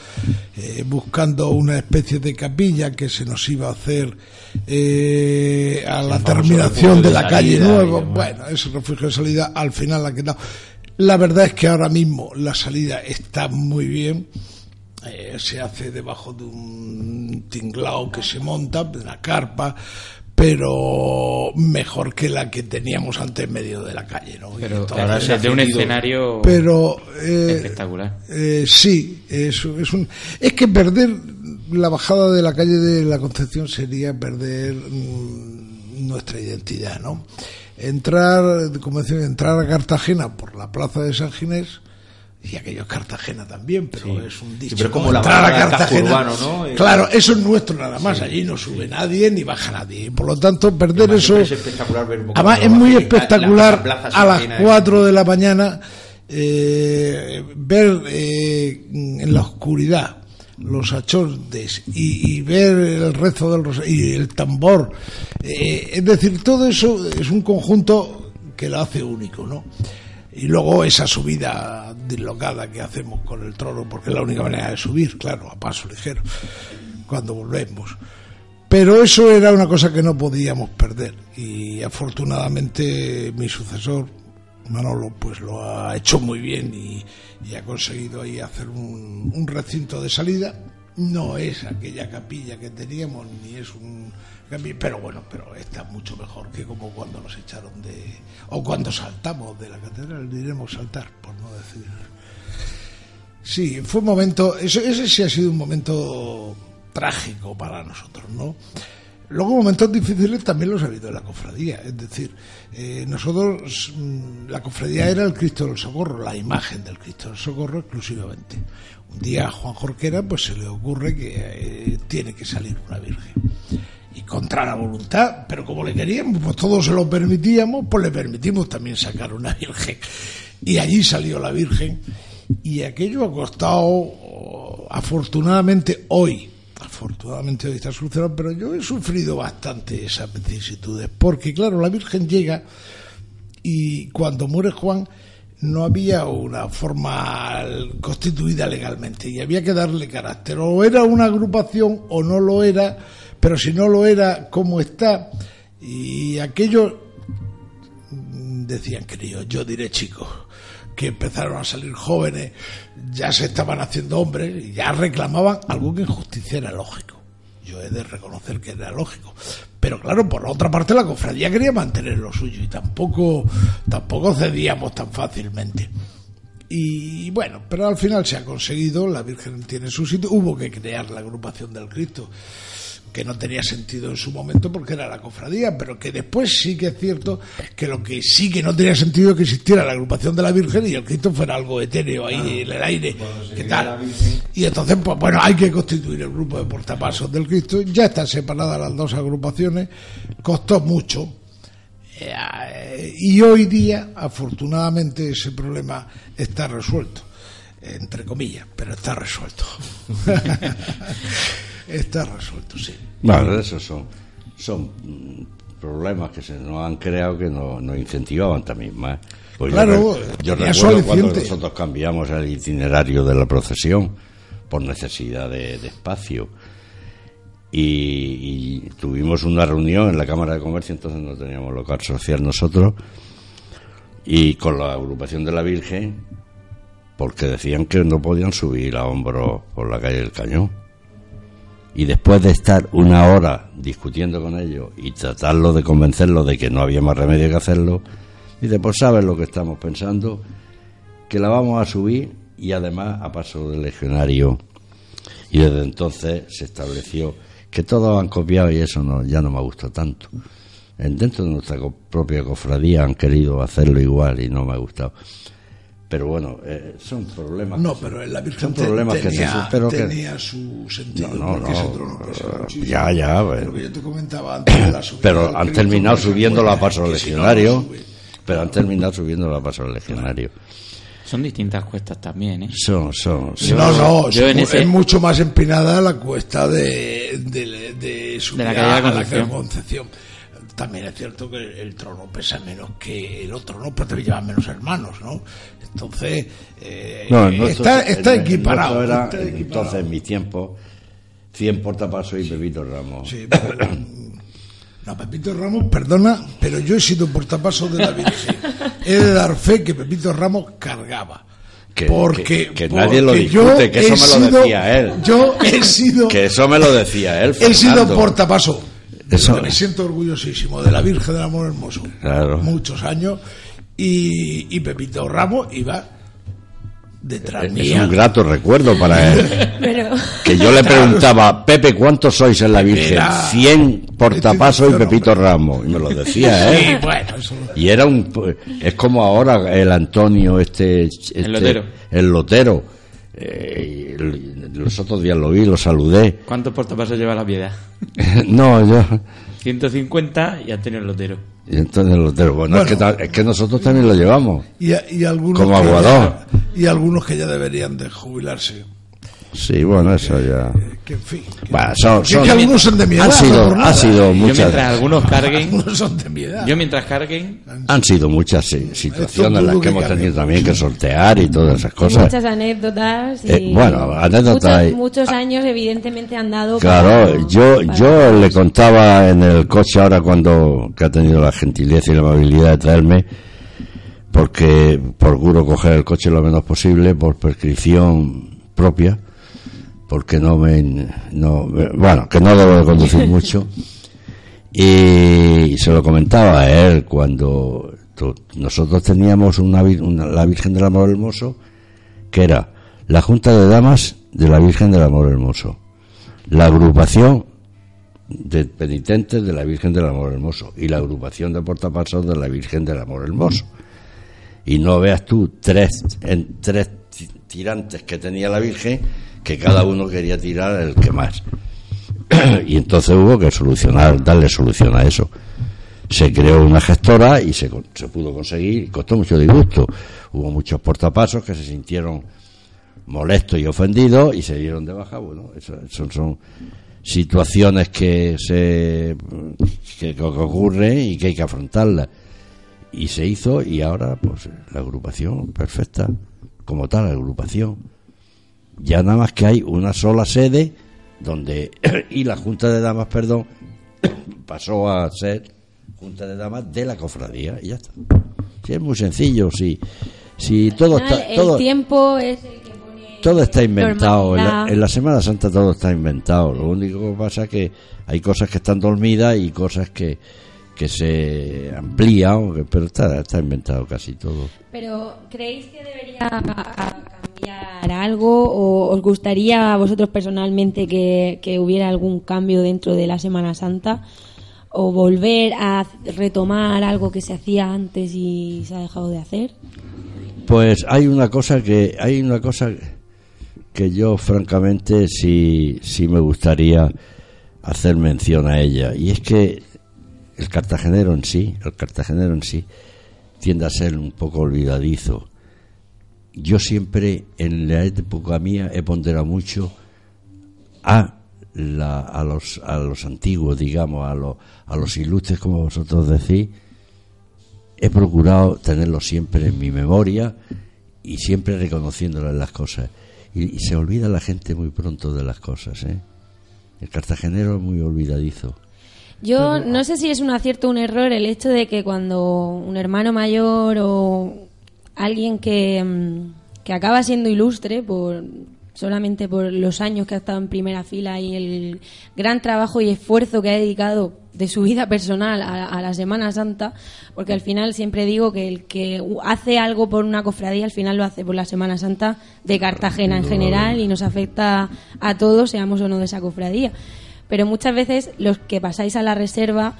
eh, buscando una especie de capilla que se nos iba a hacer eh, a la terminación de la calle Nueva. Bueno, ese refugio de salida al final ha quedado. La verdad es que ahora mismo la salida está muy bien eh, se hace debajo de un tinglao que se monta, de la carpa, pero mejor que la que teníamos antes en medio de la calle, ¿no? Pero ahora se de un escenario pero, eh, espectacular. Eh, sí, es, es, un, es que perder la bajada de la calle de la Concepción sería perder mm, nuestra identidad, ¿no? Entrar, como decía, entrar a Cartagena por la plaza de San Ginés y aquello es Cartagena también, pero es un dicho. pero como la a Cartagena. ¿no? Claro, eso es nuestro nada más. Allí no sube nadie ni baja nadie. Por lo tanto, perder eso. Es espectacular ver Además, es muy espectacular a las 4 de la mañana eh, ver eh, en la oscuridad los achondes y, ver el rezo del rosario y el tambor. Eh, es decir, todo eso es un conjunto que lo hace único, ¿no? Y luego esa subida dislocada que hacemos con el trono, porque es la única manera de subir, claro, a paso ligero, cuando volvemos. Pero eso era una cosa que no podíamos perder y afortunadamente mi sucesor, Manolo, pues lo ha hecho muy bien y, ha conseguido ahí hacer un, un recinto de salida. No es aquella capilla que teníamos, ni es un pero bueno, pero está mucho mejor que como cuando nos echaron de... o cuando saltamos de la catedral, diremos saltar, por no decir... Sí, fue un momento, ese sí ha sido un momento trágico para nosotros, ¿no? Luego momentos difíciles también los ha habido en la cofradía, es decir, eh, nosotros, mm, la cofradía era el Cristo del Socorro, la imagen del Cristo del Socorro exclusivamente. Un día a Juan Jorquera pues se le ocurre que eh, tiene que salir una virgen y contra la voluntad, pero como le queríamos, pues todos se lo permitíamos, pues le permitimos también sacar una virgen. Y allí salió la virgen y aquello ha costado, afortunadamente hoy, afortunadamente hoy está solucionado, pero yo he sufrido bastante esas vicisitudes, porque claro, la virgen llega y cuando muere Juan, no había una forma constituida legalmente y había que darle carácter. O era una agrupación o no lo era pero si no lo era, ¿cómo está? Y aquello decían críos, yo diré chicos, que empezaron a salir jóvenes, ya se estaban haciendo hombres ya reclamaban algo que en justicia era lógico. Yo he de reconocer que era lógico. Pero claro, por la otra parte la cofradía quería mantener lo suyo y tampoco, tampoco cedíamos tan fácilmente. Y bueno, pero al final se ha conseguido, la Virgen tiene su sitio, hubo que crear la agrupación del Cristo que no tenía sentido en su momento porque era la cofradía, pero que después sí que es cierto que lo que sí que no tenía sentido que existiera la agrupación de la Virgen y el Cristo fuera algo etéreo ahí en el aire, ¿qué tal? Y entonces, pues bueno, hay que constituir el grupo de portapasos del Cristo, ya están separadas las dos agrupaciones, costó mucho. Eh, y hoy día, afortunadamente, ese problema está resuelto, entre comillas, pero está resuelto. (laughs) está resuelto, sí. Bueno, esos son, son mm, problemas que se nos han creado que nos, incentivaban también más. Pues claro, yo, recuerdo cuando nosotros cambiamos el itinerario de la procesión por necesidad de, espacio. Y, tuvimos una reunión en la Cámara de Comercio, entonces no teníamos local social nosotros, y con la agrupación de la Virgen, porque decían que no podían subir a hombros por la calle del Cañón y después de estar una hora discutiendo con ellos y tratarlo de convencerlos de que no había más remedio que hacerlo, dice, pues sabes lo que estamos pensando, que la vamos a subir y además a paso del legionario. Y desde entonces se estableció que todos han copiado y eso no, ya no me gusta tanto. Dentro de nuestra propia cofradía han querido hacerlo igual y no me ha gustado pero bueno, eh, son problemas. No, pero en la Virgen son problemas tenía, que se tenía su sentido. No, no, no ya, ya. Pero yo te comentaba antes de la (coughs) subida Pero han terminado subiendo la paso legionario. pero han terminado subiendo la paso legionario. Son distintas cuestas también, ¿eh? Son, son. no, no, es mucho más empinada la cuesta de, de, de, subir de la, a la Concepción también es cierto que el trono pesa menos que el otro, ¿no? Pero te llevan menos hermanos, ¿no? Entonces, eh, está, está, equiparado, Entonces, en mi tiempo, 100 portapasos y Pepito Ramos. Sí, no, Pepito Ramos, perdona, pero yo he sido portapasos de la Virgen. he de dar fe que Pepito Ramos cargaba. Que, porque, que, nadie lo discute, que eso me lo decía él. Yo he sido. que eso me lo decía él. He sido portapaso Eso... Me siento orgullosísimo de la Virgen del Amor Hermoso. Claro. Muchos años. Y, y Pepito Ramos iba detrás es, es un grato recuerdo para él. (laughs) Pero... Que yo le preguntaba, Pepe, ¿cuántos sois en la Virgen? Era- 100 portapasos y Pepito Ramos. Y me lo decía, Sí, ¿eh? bueno, eso lo- Y era un. Es como ahora el Antonio, este. este lotero. El lotero. Eh, los otros días lo vi, lo saludé. ¿Cuántos portapasos lleva la piedad? (laughs) no, yo. 150 y Antonio el Lotero. Y entonces el lotero. Bueno, Es, que, Bueno. es que nosotros también lo llevamos. y, y algunos Como aguador. ya- y algunos que ya deberían de jubilarse. Sí, bueno, eso ya. Que en fin. que- Bueno, son, que- son- que algunos son de mi edad. han sido, sido Yo muchas. mientras algunos (laughs) carguen, Algunos son de mi edad. yo mientras carguen, Han sido muchas sí, situaciones en las que que hemos tenido también que sortear y todas esas cosas. Muchas anécdotas. Y Eh, bueno, anécdotas Muchos, hay- muchos años, evidentemente, han dado. Claro, para- yo para- yo le contaba en el coche ahora cuando que ha tenido la gentileza y la amabilidad de traerme, porque procuro coger el coche lo menos posible por prescripción propia, porque no me, no, bueno, que no debo de conducir (laughs) mucho. Y se lo comentaba a él cuando nosotros teníamos una, una- la Virgen del Amor Hermoso, que era la Junta de Damas de la Virgen del Amor Hermoso, la agrupación de penitentes de la Virgen del Amor Hermoso y la agrupación de portapasos de la Virgen del Amor Hermoso. Y no veas tú tres, en, tres ti- tirantes que tenía la Virgen, que cada uno quería tirar el que más. (clears throat) y entonces hubo que solucionar, darle solución a eso. Se creó una gestora y se, se pudo conseguir, costó mucho disgusto. Hubo muchos portapasos que se sintieron molestos y ofendidos y se dieron de baja. Bueno, eso, son situaciones que se que, que ocurren y que hay que afrontarlas. Y se hizo y ahora pues la agrupación perfecta, como tal agrupación. Ya nada más que hay una sola sede donde (clears throat) y la Junta de Damas, perdón, (clears throat) pasó a ser Junta de Damas de la cofradía y ya está. Sí, es muy sencillo, sí. Si todo final, está el todo tiempo es el que pone. todo está inventado. En la, normalidad. en la Semana Santa todo está inventado. Lo único que pasa es que hay cosas que están dormidas y cosas que, que se amplían, que- pero está, está inventado casi todo. Pero, ¿creéis que debería algo o os gustaría a vosotros personalmente que, que hubiera algún cambio dentro de la Semana Santa? ¿O volver a retomar algo que se hacía antes y se ha dejado de hacer? Pues hay una cosa que hay una cosa que yo francamente sí sí me gustaría hacer mención a ella y es que el cartagenero en sí, el cartagenero en sí tiende a ser un poco olvidadizo. Yo siempre en la época mía he ponderado mucho a la- a los a los antiguos, digamos, a los a los ilustres como vosotros decís he procurado tenerlo siempre en mi memoria y siempre reconociéndoles las cosas. Y, y se olvida la gente muy pronto de las cosas, ¿eh? El cartagenero es muy olvidadizo. Yo no sé si es un acierto o un error el hecho de que cuando un hermano mayor o alguien que, mm, que acaba siendo ilustre por solamente por los años que ha estado en primera fila y el gran trabajo y esfuerzo que ha dedicado de su vida personal a, a la Semana Santa, porque al final siempre digo que el que hace algo por una cofradía, al final lo hace por la Semana Santa de Cartagena en general y nos afecta a todos, seamos o no de esa cofradía. Pero muchas veces los que pasáis a la reserva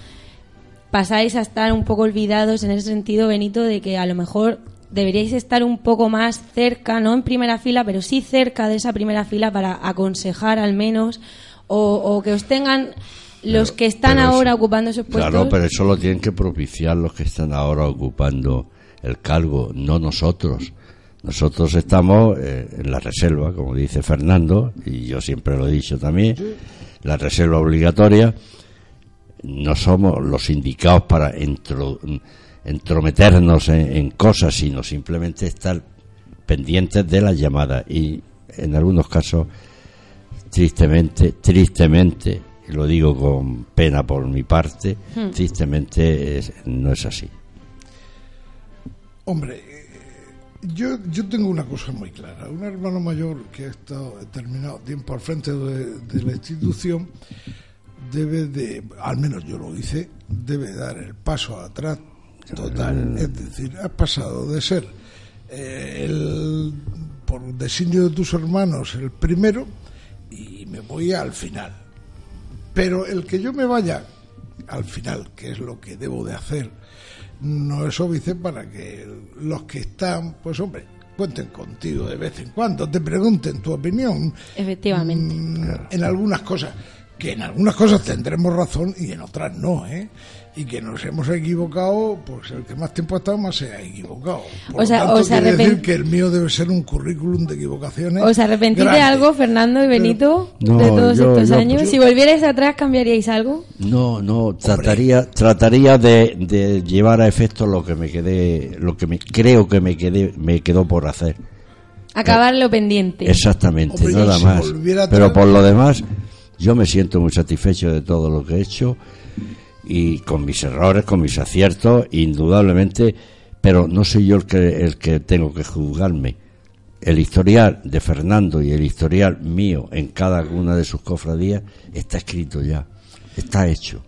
pasáis a estar un poco olvidados en ese sentido, Benito, de que a lo mejor deberíais estar un poco más cerca, no en primera fila, pero sí cerca de esa primera fila para aconsejar al menos, o, o que os tengan los que están ahora ocupando esos puestos. Claro, pero eso lo tienen que propiciar los que están ahora ocupando el cargo, no nosotros. Nosotros estamos eh, en la reserva, como dice Fernando, y yo siempre lo he dicho también, la reserva obligatoria. No somos los indicados para entro- entrometernos en, en cosas, sino simplemente estar pendientes de las llamadas. Y en algunos casos, tristemente, tristemente, y lo digo con pena por mi parte, tristemente es- no es así. Hombre, eh, yo, yo tengo una cosa muy clara. Un hermano mayor que ha estado determinado tiempo al frente de, de la institución debe de, al menos yo lo hice, debe dar el paso atrás total. Es decir, has pasado de ser eh, el, por designio de tus hermanos el primero y me voy al final. Pero el que yo me vaya al final, que es lo que debo de hacer, no es óbice para que los que están, pues hombre, cuenten contigo de vez en cuando, te pregunten tu opinión. Efectivamente. Mm, en algunas cosas, que en algunas cosas tendremos razón y en otras no, ¿eh? Y que nos hemos equivocado, pues el que más tiempo ha estado más se ha equivocado. Por o sea, lo tanto, os arrepent- decir que el mío debe ser un currículum de equivocaciones. ¿Os arrepentís de grande. algo, Fernando y Benito, No, de todos yo- estos yo- años? yo- Si volvierais atrás, ¿cambiaríais algo? No, no, trataría, trataría de, de llevar a efecto lo que me quedé, lo que me creo que me quedé, me quedó por hacer. Acabar lo pendiente. Exactamente, Hombre, nada si más. atrás- Pero por lo demás, yo me siento muy satisfecho de todo lo que he hecho y con mis errores, con mis aciertos, indudablemente, pero no soy yo el que, el que tengo que juzgarme. El historial de Fernando y el historial mío en cada una de sus cofradías está escrito ya, está hecho.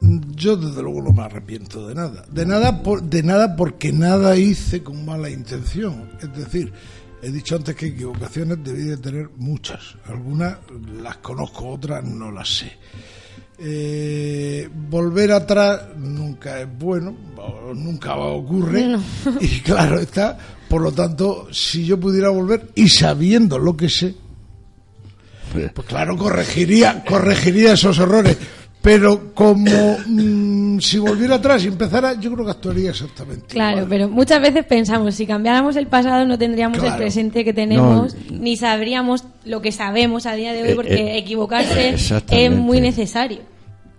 Yo desde luego no me arrepiento de nada. De nada, de nada porque nada hice con mala intención. Es decir, he dicho antes que equivocaciones debí de tener muchas. Algunas las conozco, otras no las sé. Eh, volver atrás nunca es bueno, nunca ocurre. No. (laughs) Y claro está, por lo tanto, si yo pudiera volver y sabiendo lo que sé, pues claro, corregiría, corregiría esos errores. Pero como mm, si volviera atrás y empezara, yo creo que actuaría exactamente. Claro, igual. pero muchas veces pensamos, si cambiáramos el pasado no tendríamos el presente que tenemos, No. ni sabríamos lo que sabemos a día de hoy, Eh, porque eh, equivocarse es exactamente. muy necesario.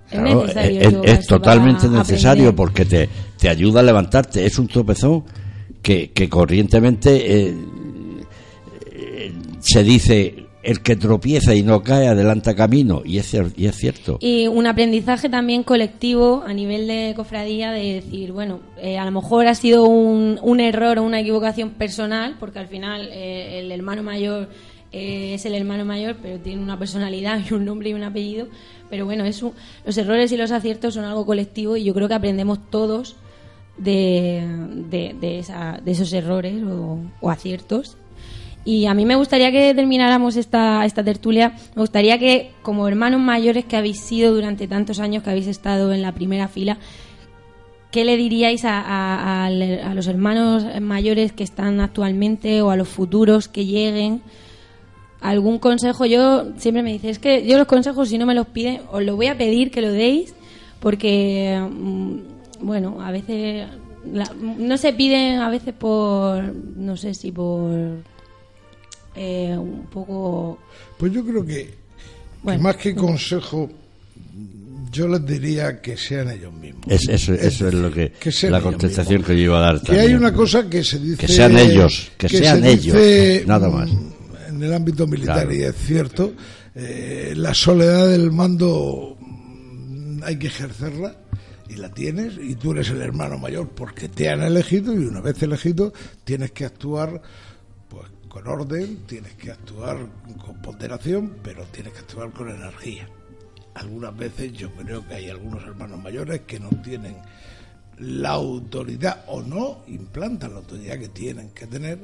Es necesario. es- es, totalmente necesario aprender. porque te, te ayuda a levantarte. Es un tropezón que, que corrientemente eh, eh, se dice el que tropieza y no cae adelanta camino y es, cierto. Y un aprendizaje también colectivo a nivel de cofradía de decir, bueno, eh, a lo mejor ha sido un, error o una equivocación personal, porque al final eh, el hermano mayor eh, es el hermano mayor, pero tiene una personalidad y un nombre y un apellido. Pero bueno, eso, los errores y los aciertos son algo colectivo y yo creo que aprendemos todos de, de, esa- de esos errores o aciertos. Y a mí me gustaría que termináramos esta, esta tertulia. Me gustaría que, como hermanos mayores que habéis sido durante tantos años, que habéis estado en la primera fila, ¿qué le diríais a, a- a- los hermanos mayores que están actualmente o a los futuros que lleguen? ¿Algún consejo? Yo siempre me dice, es que yo los consejos, si no me los piden, os lo voy a pedir que lo deis, porque, mm, bueno, a veces la- no se piden, a veces por, no sé si por eh, un poco Pues yo creo que, más que consejo, yo les diría que sean ellos mismos. Es, eso, eso es lo que, que sean la contestación que yo iba a dar Que hay una cosa que se dice. Que sean ellos, que sean se ellos, dice, nada más. mm, En el ámbito militar, Claro. y es cierto, eh, la soledad del mando mm, hay que ejercerla y la tienes, y tú eres el hermano mayor porque te han elegido, y una vez elegido, tienes que actuar con orden, tienes que actuar con ponderación, pero tienes que actuar con energía. Algunas veces yo creo que hay algunos hermanos mayores que no tienen la autoridad o no implantan la autoridad que tienen que tener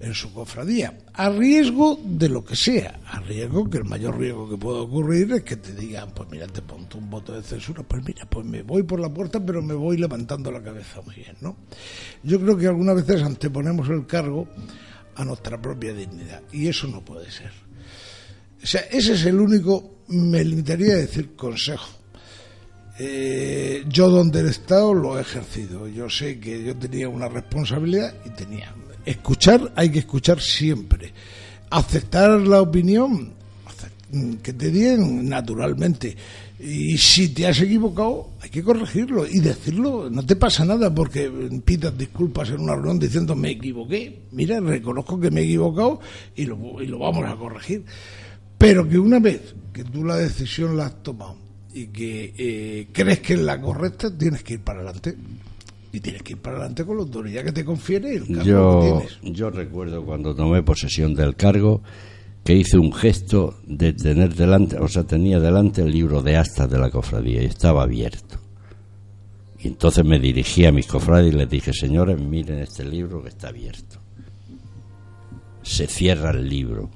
en su cofradía, a riesgo de lo que sea, a riesgo que el mayor riesgo que puede ocurrir es que te digan, pues mira, te pongo un voto de censura, pues mira, pues me voy por la puerta, pero me voy levantando la cabeza muy bien, ¿no? Yo creo que algunas veces anteponemos el cargo a nuestra propia dignidad, y eso no puede ser. O sea, ese es el único, me limitaría a decir consejo. Eh, yo donde he estado lo he ejercido. Yo sé que yo tenía una responsabilidad y tenía. Escuchar, hay que escuchar siempre. Aceptar la opinión que te den naturalmente. Y si te has equivocado, hay que corregirlo y decirlo. No te pasa nada porque pidas disculpas en una reunión diciendo me equivoqué. Mira, reconozco que me he equivocado y lo, y lo vamos a corregir. Pero que una vez que tú la decisión la has tomado y que eh, crees que es la correcta, tienes que ir para adelante. Y tienes que ir para adelante con la autoridad que te confiere el cargo que Yo, tienes. yo recuerdo cuando tomé posesión del cargo hice un gesto de tener delante, o sea, tenía delante el libro de astas de la cofradía y estaba abierto. Y entonces me dirigí a mis cofrades y les dije, señores, miren este libro que está abierto. Se cierra el libro.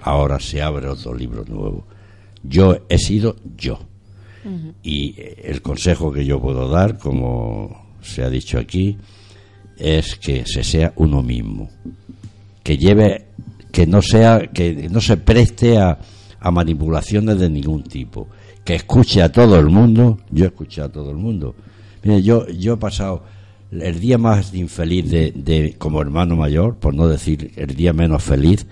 Ahora se abre otro libro nuevo. Yo he sido yo. Y el consejo que yo puedo dar, como se ha dicho aquí, es que se sea uno mismo. Que lleve, que no sea, que no se preste a, a manipulaciones de ningún tipo que escuche a todo el mundo. Yo escuché a todo el mundo. Mire, yo, yo he pasado el día más infeliz de, de, como hermano mayor, por no decir el día menos feliz,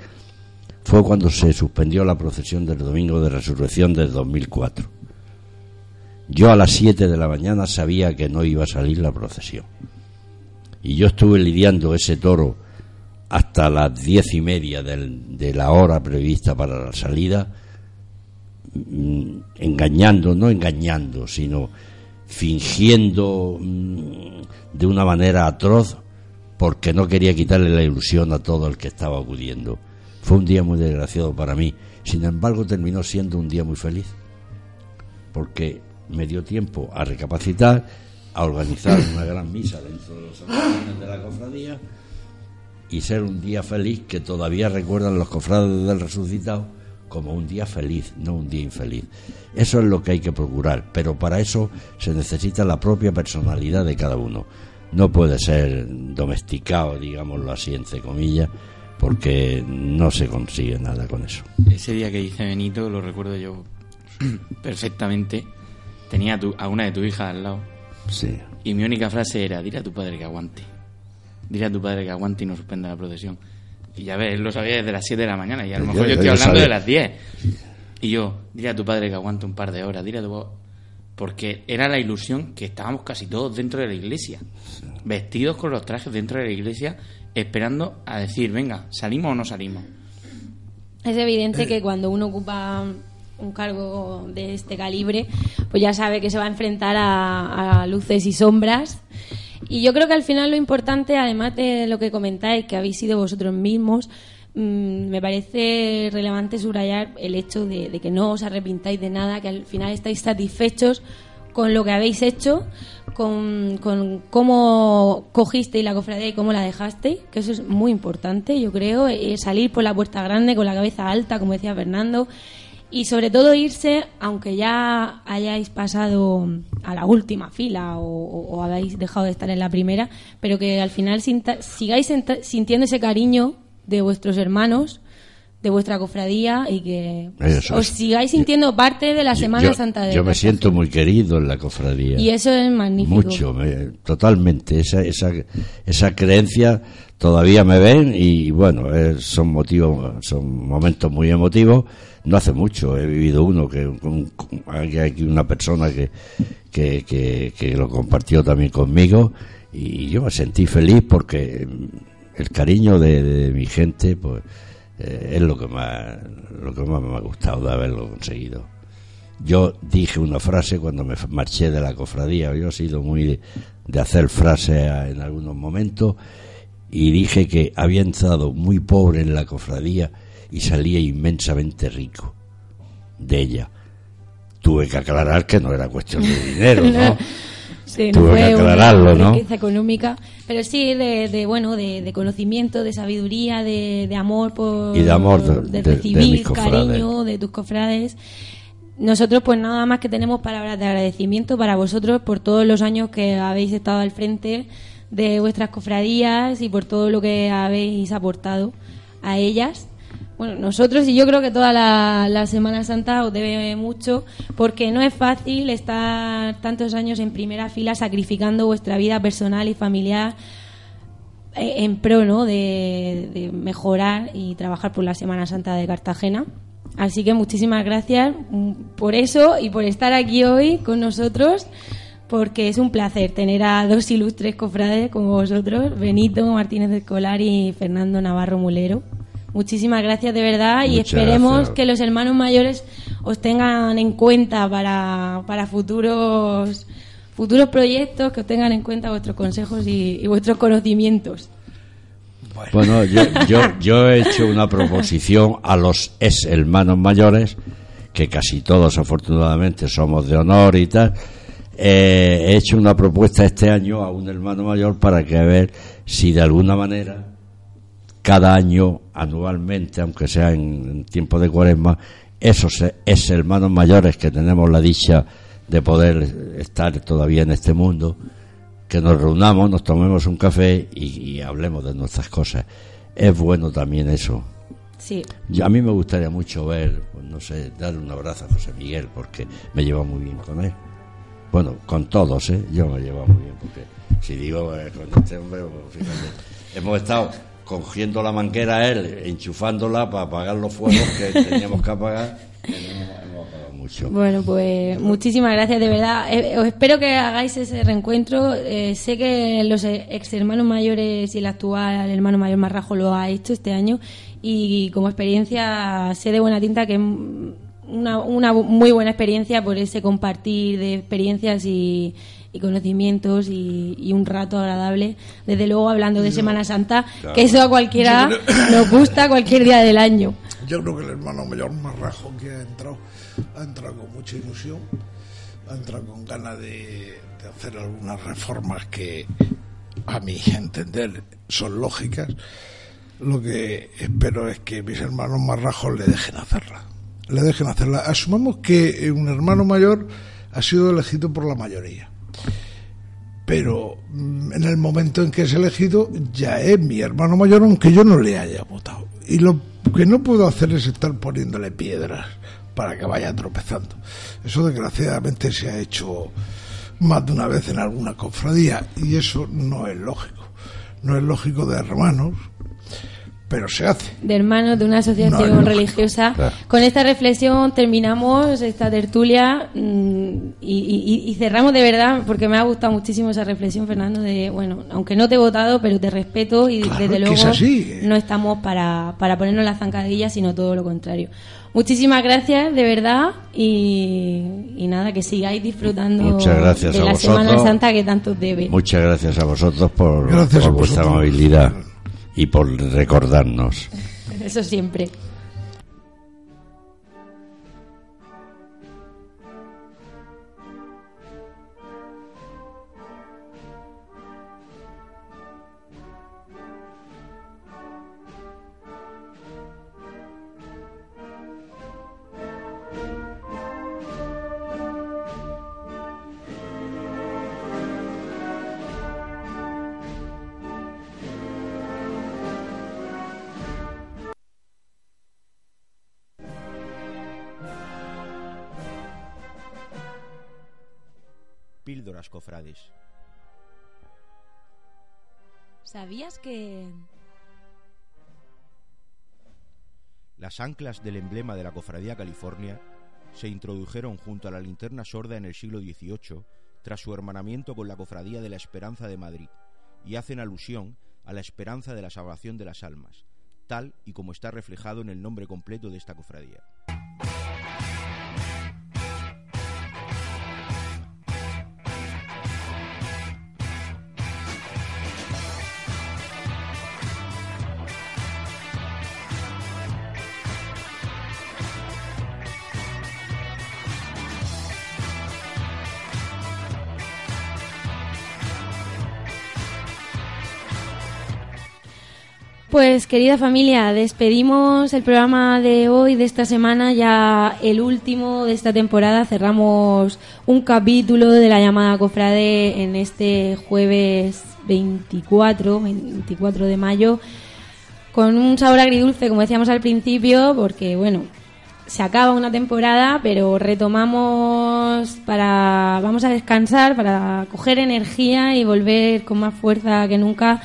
fue cuando se suspendió la procesión del domingo de resurrección del 2004. Yo a las 7 de la mañana sabía que no iba a salir la procesión. Y yo estuve lidiando ese toro hasta las diez y media de la hora prevista para la salida Mm, engañando, no engañando, sino fingiendo mm, de una manera atroz porque no quería quitarle la ilusión a todo el que estaba acudiendo. Fue un día muy desgraciado para mí. Sin embargo, terminó siendo un día muy feliz porque me dio tiempo a recapacitar, a organizar una gran misa dentro de los de la cofradía y ser un día feliz que todavía recuerdan los cofrades del resucitado como un día feliz, no un día infeliz. Eso es lo que hay que procurar, pero para eso se necesita la propia personalidad de cada uno. No puede ser domesticado, digámoslo así, entre comillas, porque no se consigue nada con eso. Ese día que dice Benito, lo recuerdo yo (clears throat) perfectamente, tenía a, una de tus hijas al lado. Sí. Y mi única frase era, dile a tu padre que aguante. Dile a tu padre que aguante y no suspenda la procesión. Y ya ves, él lo sabía desde las 7 de la mañana y a lo mejor yo, estoy hablando de las 10. Y yo, dile a tu padre que aguante un par de horas, dile a tu porque era la ilusión que estábamos casi todos dentro de la iglesia, vestidos con los trajes dentro de la iglesia, esperando a decir, venga, ¿salimos o no salimos? Es evidente que cuando uno ocupa un cargo de este calibre, pues ya sabe que se va a enfrentar a luces y sombras y yo creo que al final lo importante, además de lo que comentáis, que habéis sido vosotros mismos, mm, me parece relevante subrayar el hecho de, que no os arrepintáis de nada, que al final estáis satisfechos con lo que habéis hecho, con, con cómo cogisteis la cofradía y cómo la dejasteis, que eso es muy importante, yo creo, eh, salir por la puerta grande con la cabeza alta, como decía Fernando, y sobre todo irse, aunque ya hayáis pasado a la última fila o, habéis dejado de estar en la primera, pero que al final sigáis sintiendo ese cariño de vuestros hermanos, de vuestra cofradía y que os sigáis sintiendo parte de la Semana Santa de Yo me siento muy querido en la cofradía. Y eso es magnífico. Mucho, totalmente. Esa, esa, esa creencia todavía me ven y bueno, son motivos, son momentos muy emotivos no hace mucho he vivido uno que hay aquí una persona que, que, que, lo compartió también conmigo y yo me sentí feliz porque el cariño de, mi gente pues eh, es lo que más lo que más me ha gustado de haberlo conseguido. Yo dije una frase cuando me marché de la cofradía yo he sido muy de, de hacer frases en algunos momentos y dije que había entrado muy pobre en la cofradía y salía inmensamente rico de ella. Tuve que aclarar que no era cuestión de dinero, ¿no? (laughs) Sí, Tuve que aclararlo, ¿no? económica, pero sí de, bueno, de, conocimiento, de sabiduría, de, amor por y de amor de, recibir cariño de tus cofrades. Nosotros pues nada más que tenemos palabras de agradecimiento para vosotros por todos los años que habéis estado al frente de vuestras cofradías y por todo lo que habéis aportado a ellas bueno, nosotros y yo creo que toda la, Semana Santa os debe mucho porque no es fácil estar tantos años en primera fila sacrificando vuestra vida personal y familiar eh, en pro ¿no? de, mejorar y trabajar por la Semana Santa de Cartagena. Así que muchísimas gracias mm, por eso y por estar aquí hoy con nosotros, porque es un placer tener a dos ilustres cofrades como vosotros, Benito Martínez de Escolar y Fernando Navarro Mulero. Muchísimas gracias de verdad y esperemos que los hermanos mayores os tengan en cuenta para, para futuros futuros proyectos, que os tengan en cuenta vuestros consejos y, vuestros conocimientos. Bueno, yo, yo, yo he hecho una proposición a los ex hermanos mayores, que casi todos afortunadamente somos de honor y tal. Eh, he hecho una propuesta este año a un hermano mayor para que a ver si de alguna manera cada año, anualmente, aunque sea en, tiempo de cuaresma, esos, esos hermanos mayores que tenemos la dicha de poder estar todavía en este mundo, que nos reunamos, nos tomemos un café y, hablemos de nuestras cosas. Es bueno también eso. Sí. a mí me gustaría mucho ver, pues, no sé, darle un abrazo a José Miguel, porque me llevo muy bien con él. Bueno, con todos, ¿eh? Yo me llevo muy bien, porque si digo eh, con este hombre, pues, fíjate, hemos estado cogiendo la manguera él, enchufándola para apagar los fuegos que (laughs) teníamos que apagar. Bueno, pues muchísimas gracias, de verdad. Eh, os espero que hagáis ese reencuentro. Eh, sé que los ex hermanos mayores y el actual hermano mayor Marrajo lo ha hecho este año y como experiencia sé de buena tinta que es una, una muy buena experiencia por ese compartir de experiencias y, conocimientos y, un rato agradable. Desde luego, hablando de Semana Santa, que eso a cualquiera (laughs) nos gusta cualquier día del año. Yo creo que el hermano mayor Marrajo que ha entrado ha entrado con mucha ilusión, ha entrado con ganas de, hacer algunas reformas que, a mi entender, son lógicas. Lo que espero es que mis hermanos marrajos le dejen hacerla. Le dejen hacerla. Asumamos que un hermano mayor ha sido elegido por la mayoría. Pero mm, en el momento en que es elegido, ya es mi hermano mayor, aunque yo no le haya votado. Y lo que no puedo hacer es estar poniéndole piedras para que vaya tropezando. Eso desgraciadamente se ha hecho más de una vez en alguna cofradía y eso no es lógico. No es lógico de hermanos, pero se hace. De hermanos de una asociación religiosa. Con esta reflexión terminamos esta tertulia mm, y, cerramos de verdad, porque me ha gustado muchísimo esa reflexión, Fernando, de, bueno, aunque no te he votado, pero te respeto y desde luego no estamos para, para ponernos las zancadillas, sino todo lo contrario. Muchísimas gracias, de verdad, y, nada, que sigáis disfrutando de la Semana Santa que tanto debe. Muchas gracias a vosotros por, vuestra amabilidad y por recordarnos. Eso siempre. Cofrades. ¿Sabías que... Las anclas del emblema de la Cofradía California se introdujeron junto a la linterna sorda en el siglo XVIII tras su hermanamiento con la Cofradía de la Esperanza de Madrid y hacen alusión a la esperanza de la salvación de las almas, tal y como está reflejado en el nombre completo de esta cofradía. Pues querida familia, despedimos el programa de hoy, de esta semana, ya el último de esta temporada. Cerramos un capítulo de la llamada Cofrade en este jueves 24, 24 de mayo, con un sabor agridulce, como decíamos al principio, porque bueno, se acaba una temporada, pero retomamos para, vamos a descansar, para coger energía y volver con más fuerza que nunca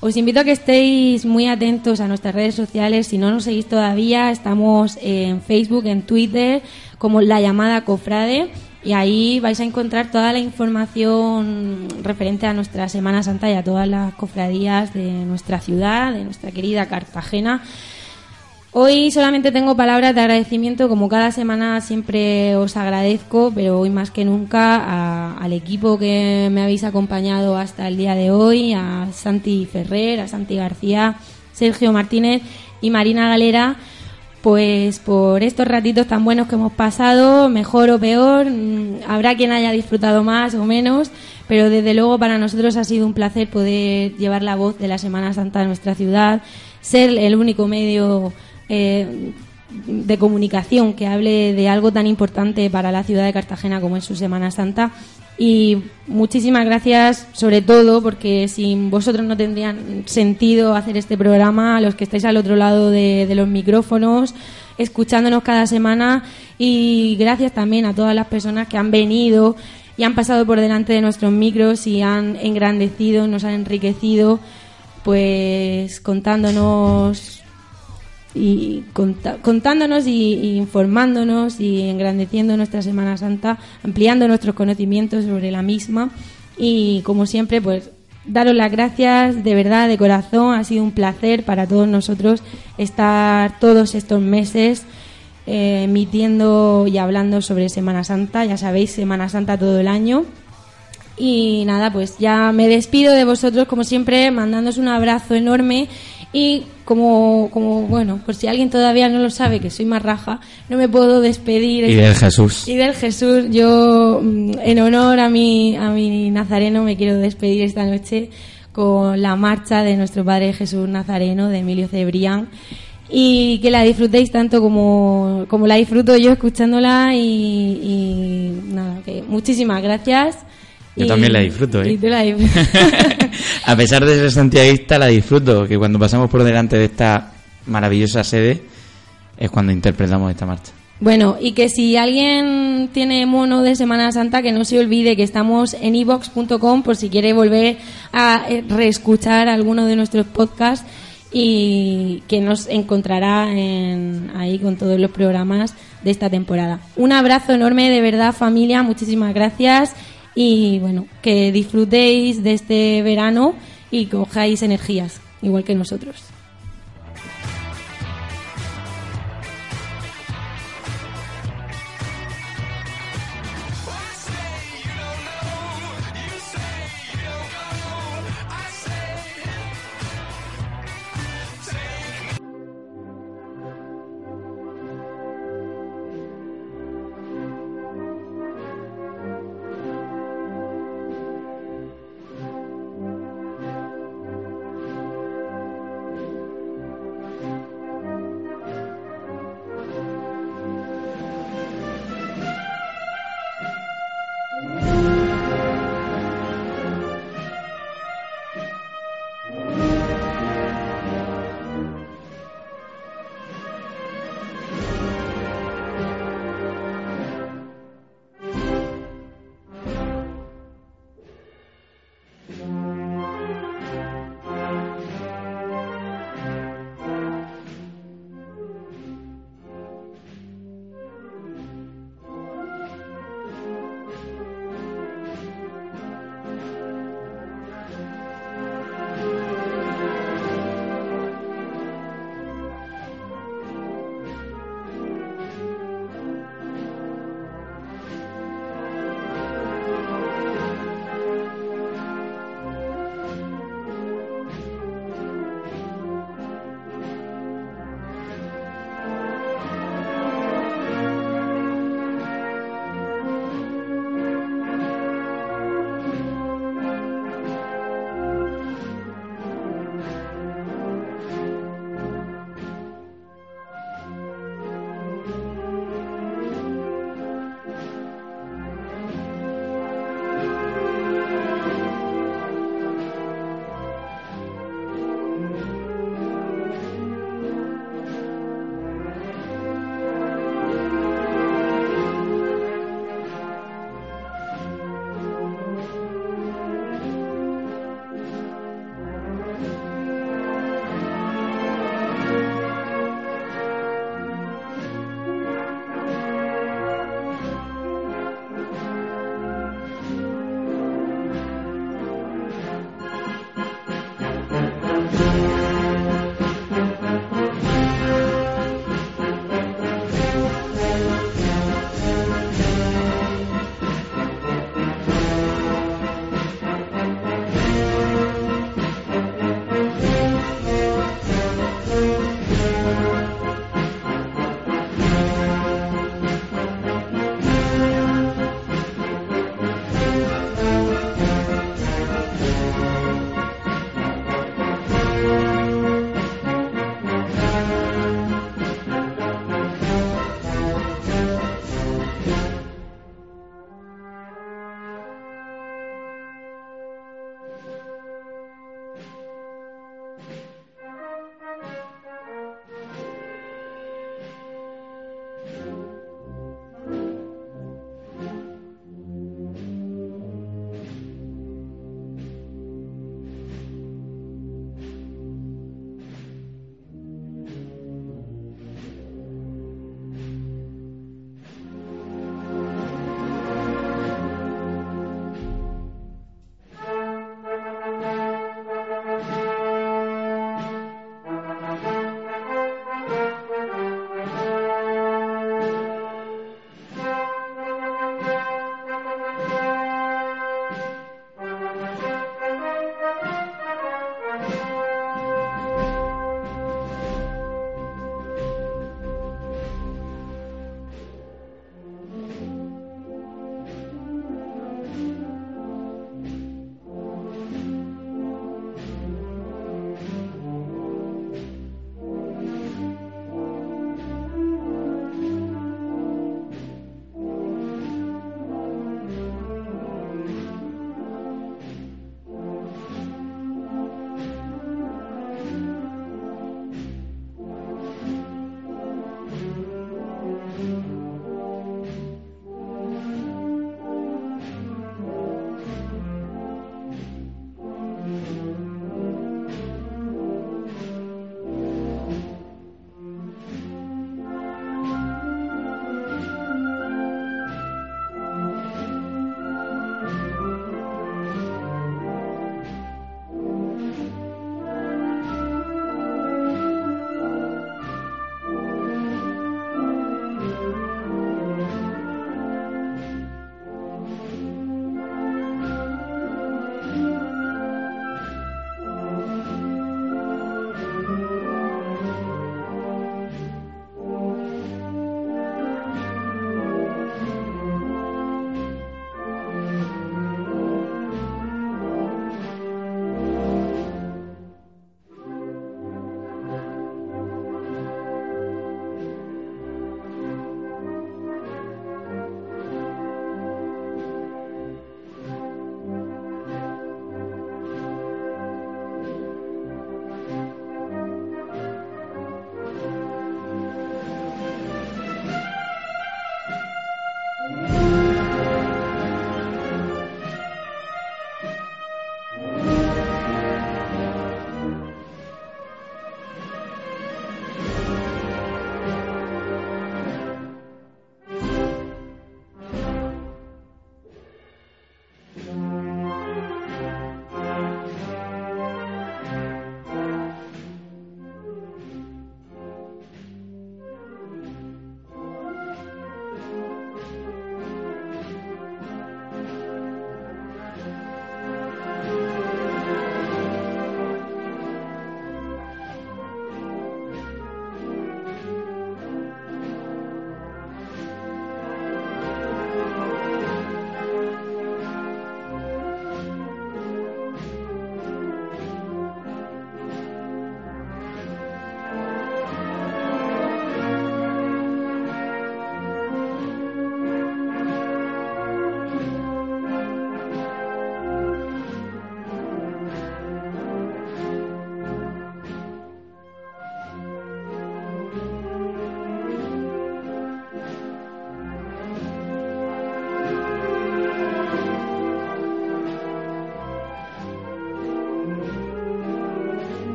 os invito a que estéis muy atentos a nuestras redes sociales. Si no nos seguís todavía, estamos en Facebook, en Twitter, como La Llamada Cofrade. Y ahí vais a encontrar toda la información referente a nuestra Semana Santa y a todas las cofradías de nuestra ciudad, de nuestra querida Cartagena. Hoy solamente tengo palabras de agradecimiento, como cada semana siempre os agradezco, pero hoy más que nunca al equipo que me habéis acompañado hasta el día de hoy, a Santi Ferrer, a Santi García, Sergio Martínez y Marina Galera, pues por estos ratitos tan buenos que hemos pasado, mejor o peor, mm, habrá quien haya disfrutado más o menos, pero desde luego para nosotros ha sido un placer poder llevar la voz de la Semana Santa de nuestra ciudad, ser el único medio eh, de comunicación que hable de algo tan importante para la ciudad de Cartagena como es su Semana Santa. Y muchísimas gracias, sobre todo, porque sin vosotros no tendrían sentido hacer este programa, a los que estáis al otro lado de, de los micrófonos, escuchándonos cada semana. Y gracias también a todas las personas que han venido y han pasado por delante de nuestros micros y han engrandecido, nos han enriquecido, pues contándonos y contándonos y, informándonos y engrandeciendo nuestra Semana Santa, ampliando nuestros conocimientos sobre la misma. Y como siempre pues daros las gracias de verdad, de corazón, ha sido un placer para todos nosotros estar todos estos meses eh, emitiendo y hablando sobre Semana Santa, ya sabéis, Semana Santa todo el año. Y nada, pues ya me despido de vosotros como siempre, mandándos un abrazo enorme y como, como, bueno, por si alguien todavía no lo sabe, que soy más raja, no me puedo despedir. Y del Jesús. Y del Jesús. Yo, mm, en honor a mi, a mi nazareno, me quiero despedir esta noche con la marcha de nuestro Padre Jesús Nazareno, de Emilio Cebrián. Y que la disfrutéis tanto como, como la disfruto yo escuchándola. Y, y nada, que muchísimas gracias. Yo también la disfruto, ¿eh? (laughs) a pesar de ser santiaguista, la disfruto, que cuando pasamos por delante de esta maravillosa sede es cuando interpretamos esta marcha. Bueno, y que si alguien tiene mono de Semana Santa, que no se olvide que estamos en evox.com por si quiere volver a eh, reescuchar alguno de nuestros podcasts y que nos encontrará ahí con todos los programas de esta temporada. Un abrazo enorme, de verdad, familia, muchísimas gracias y bueno, que disfrutéis de este verano y cojáis energías, igual que nosotros.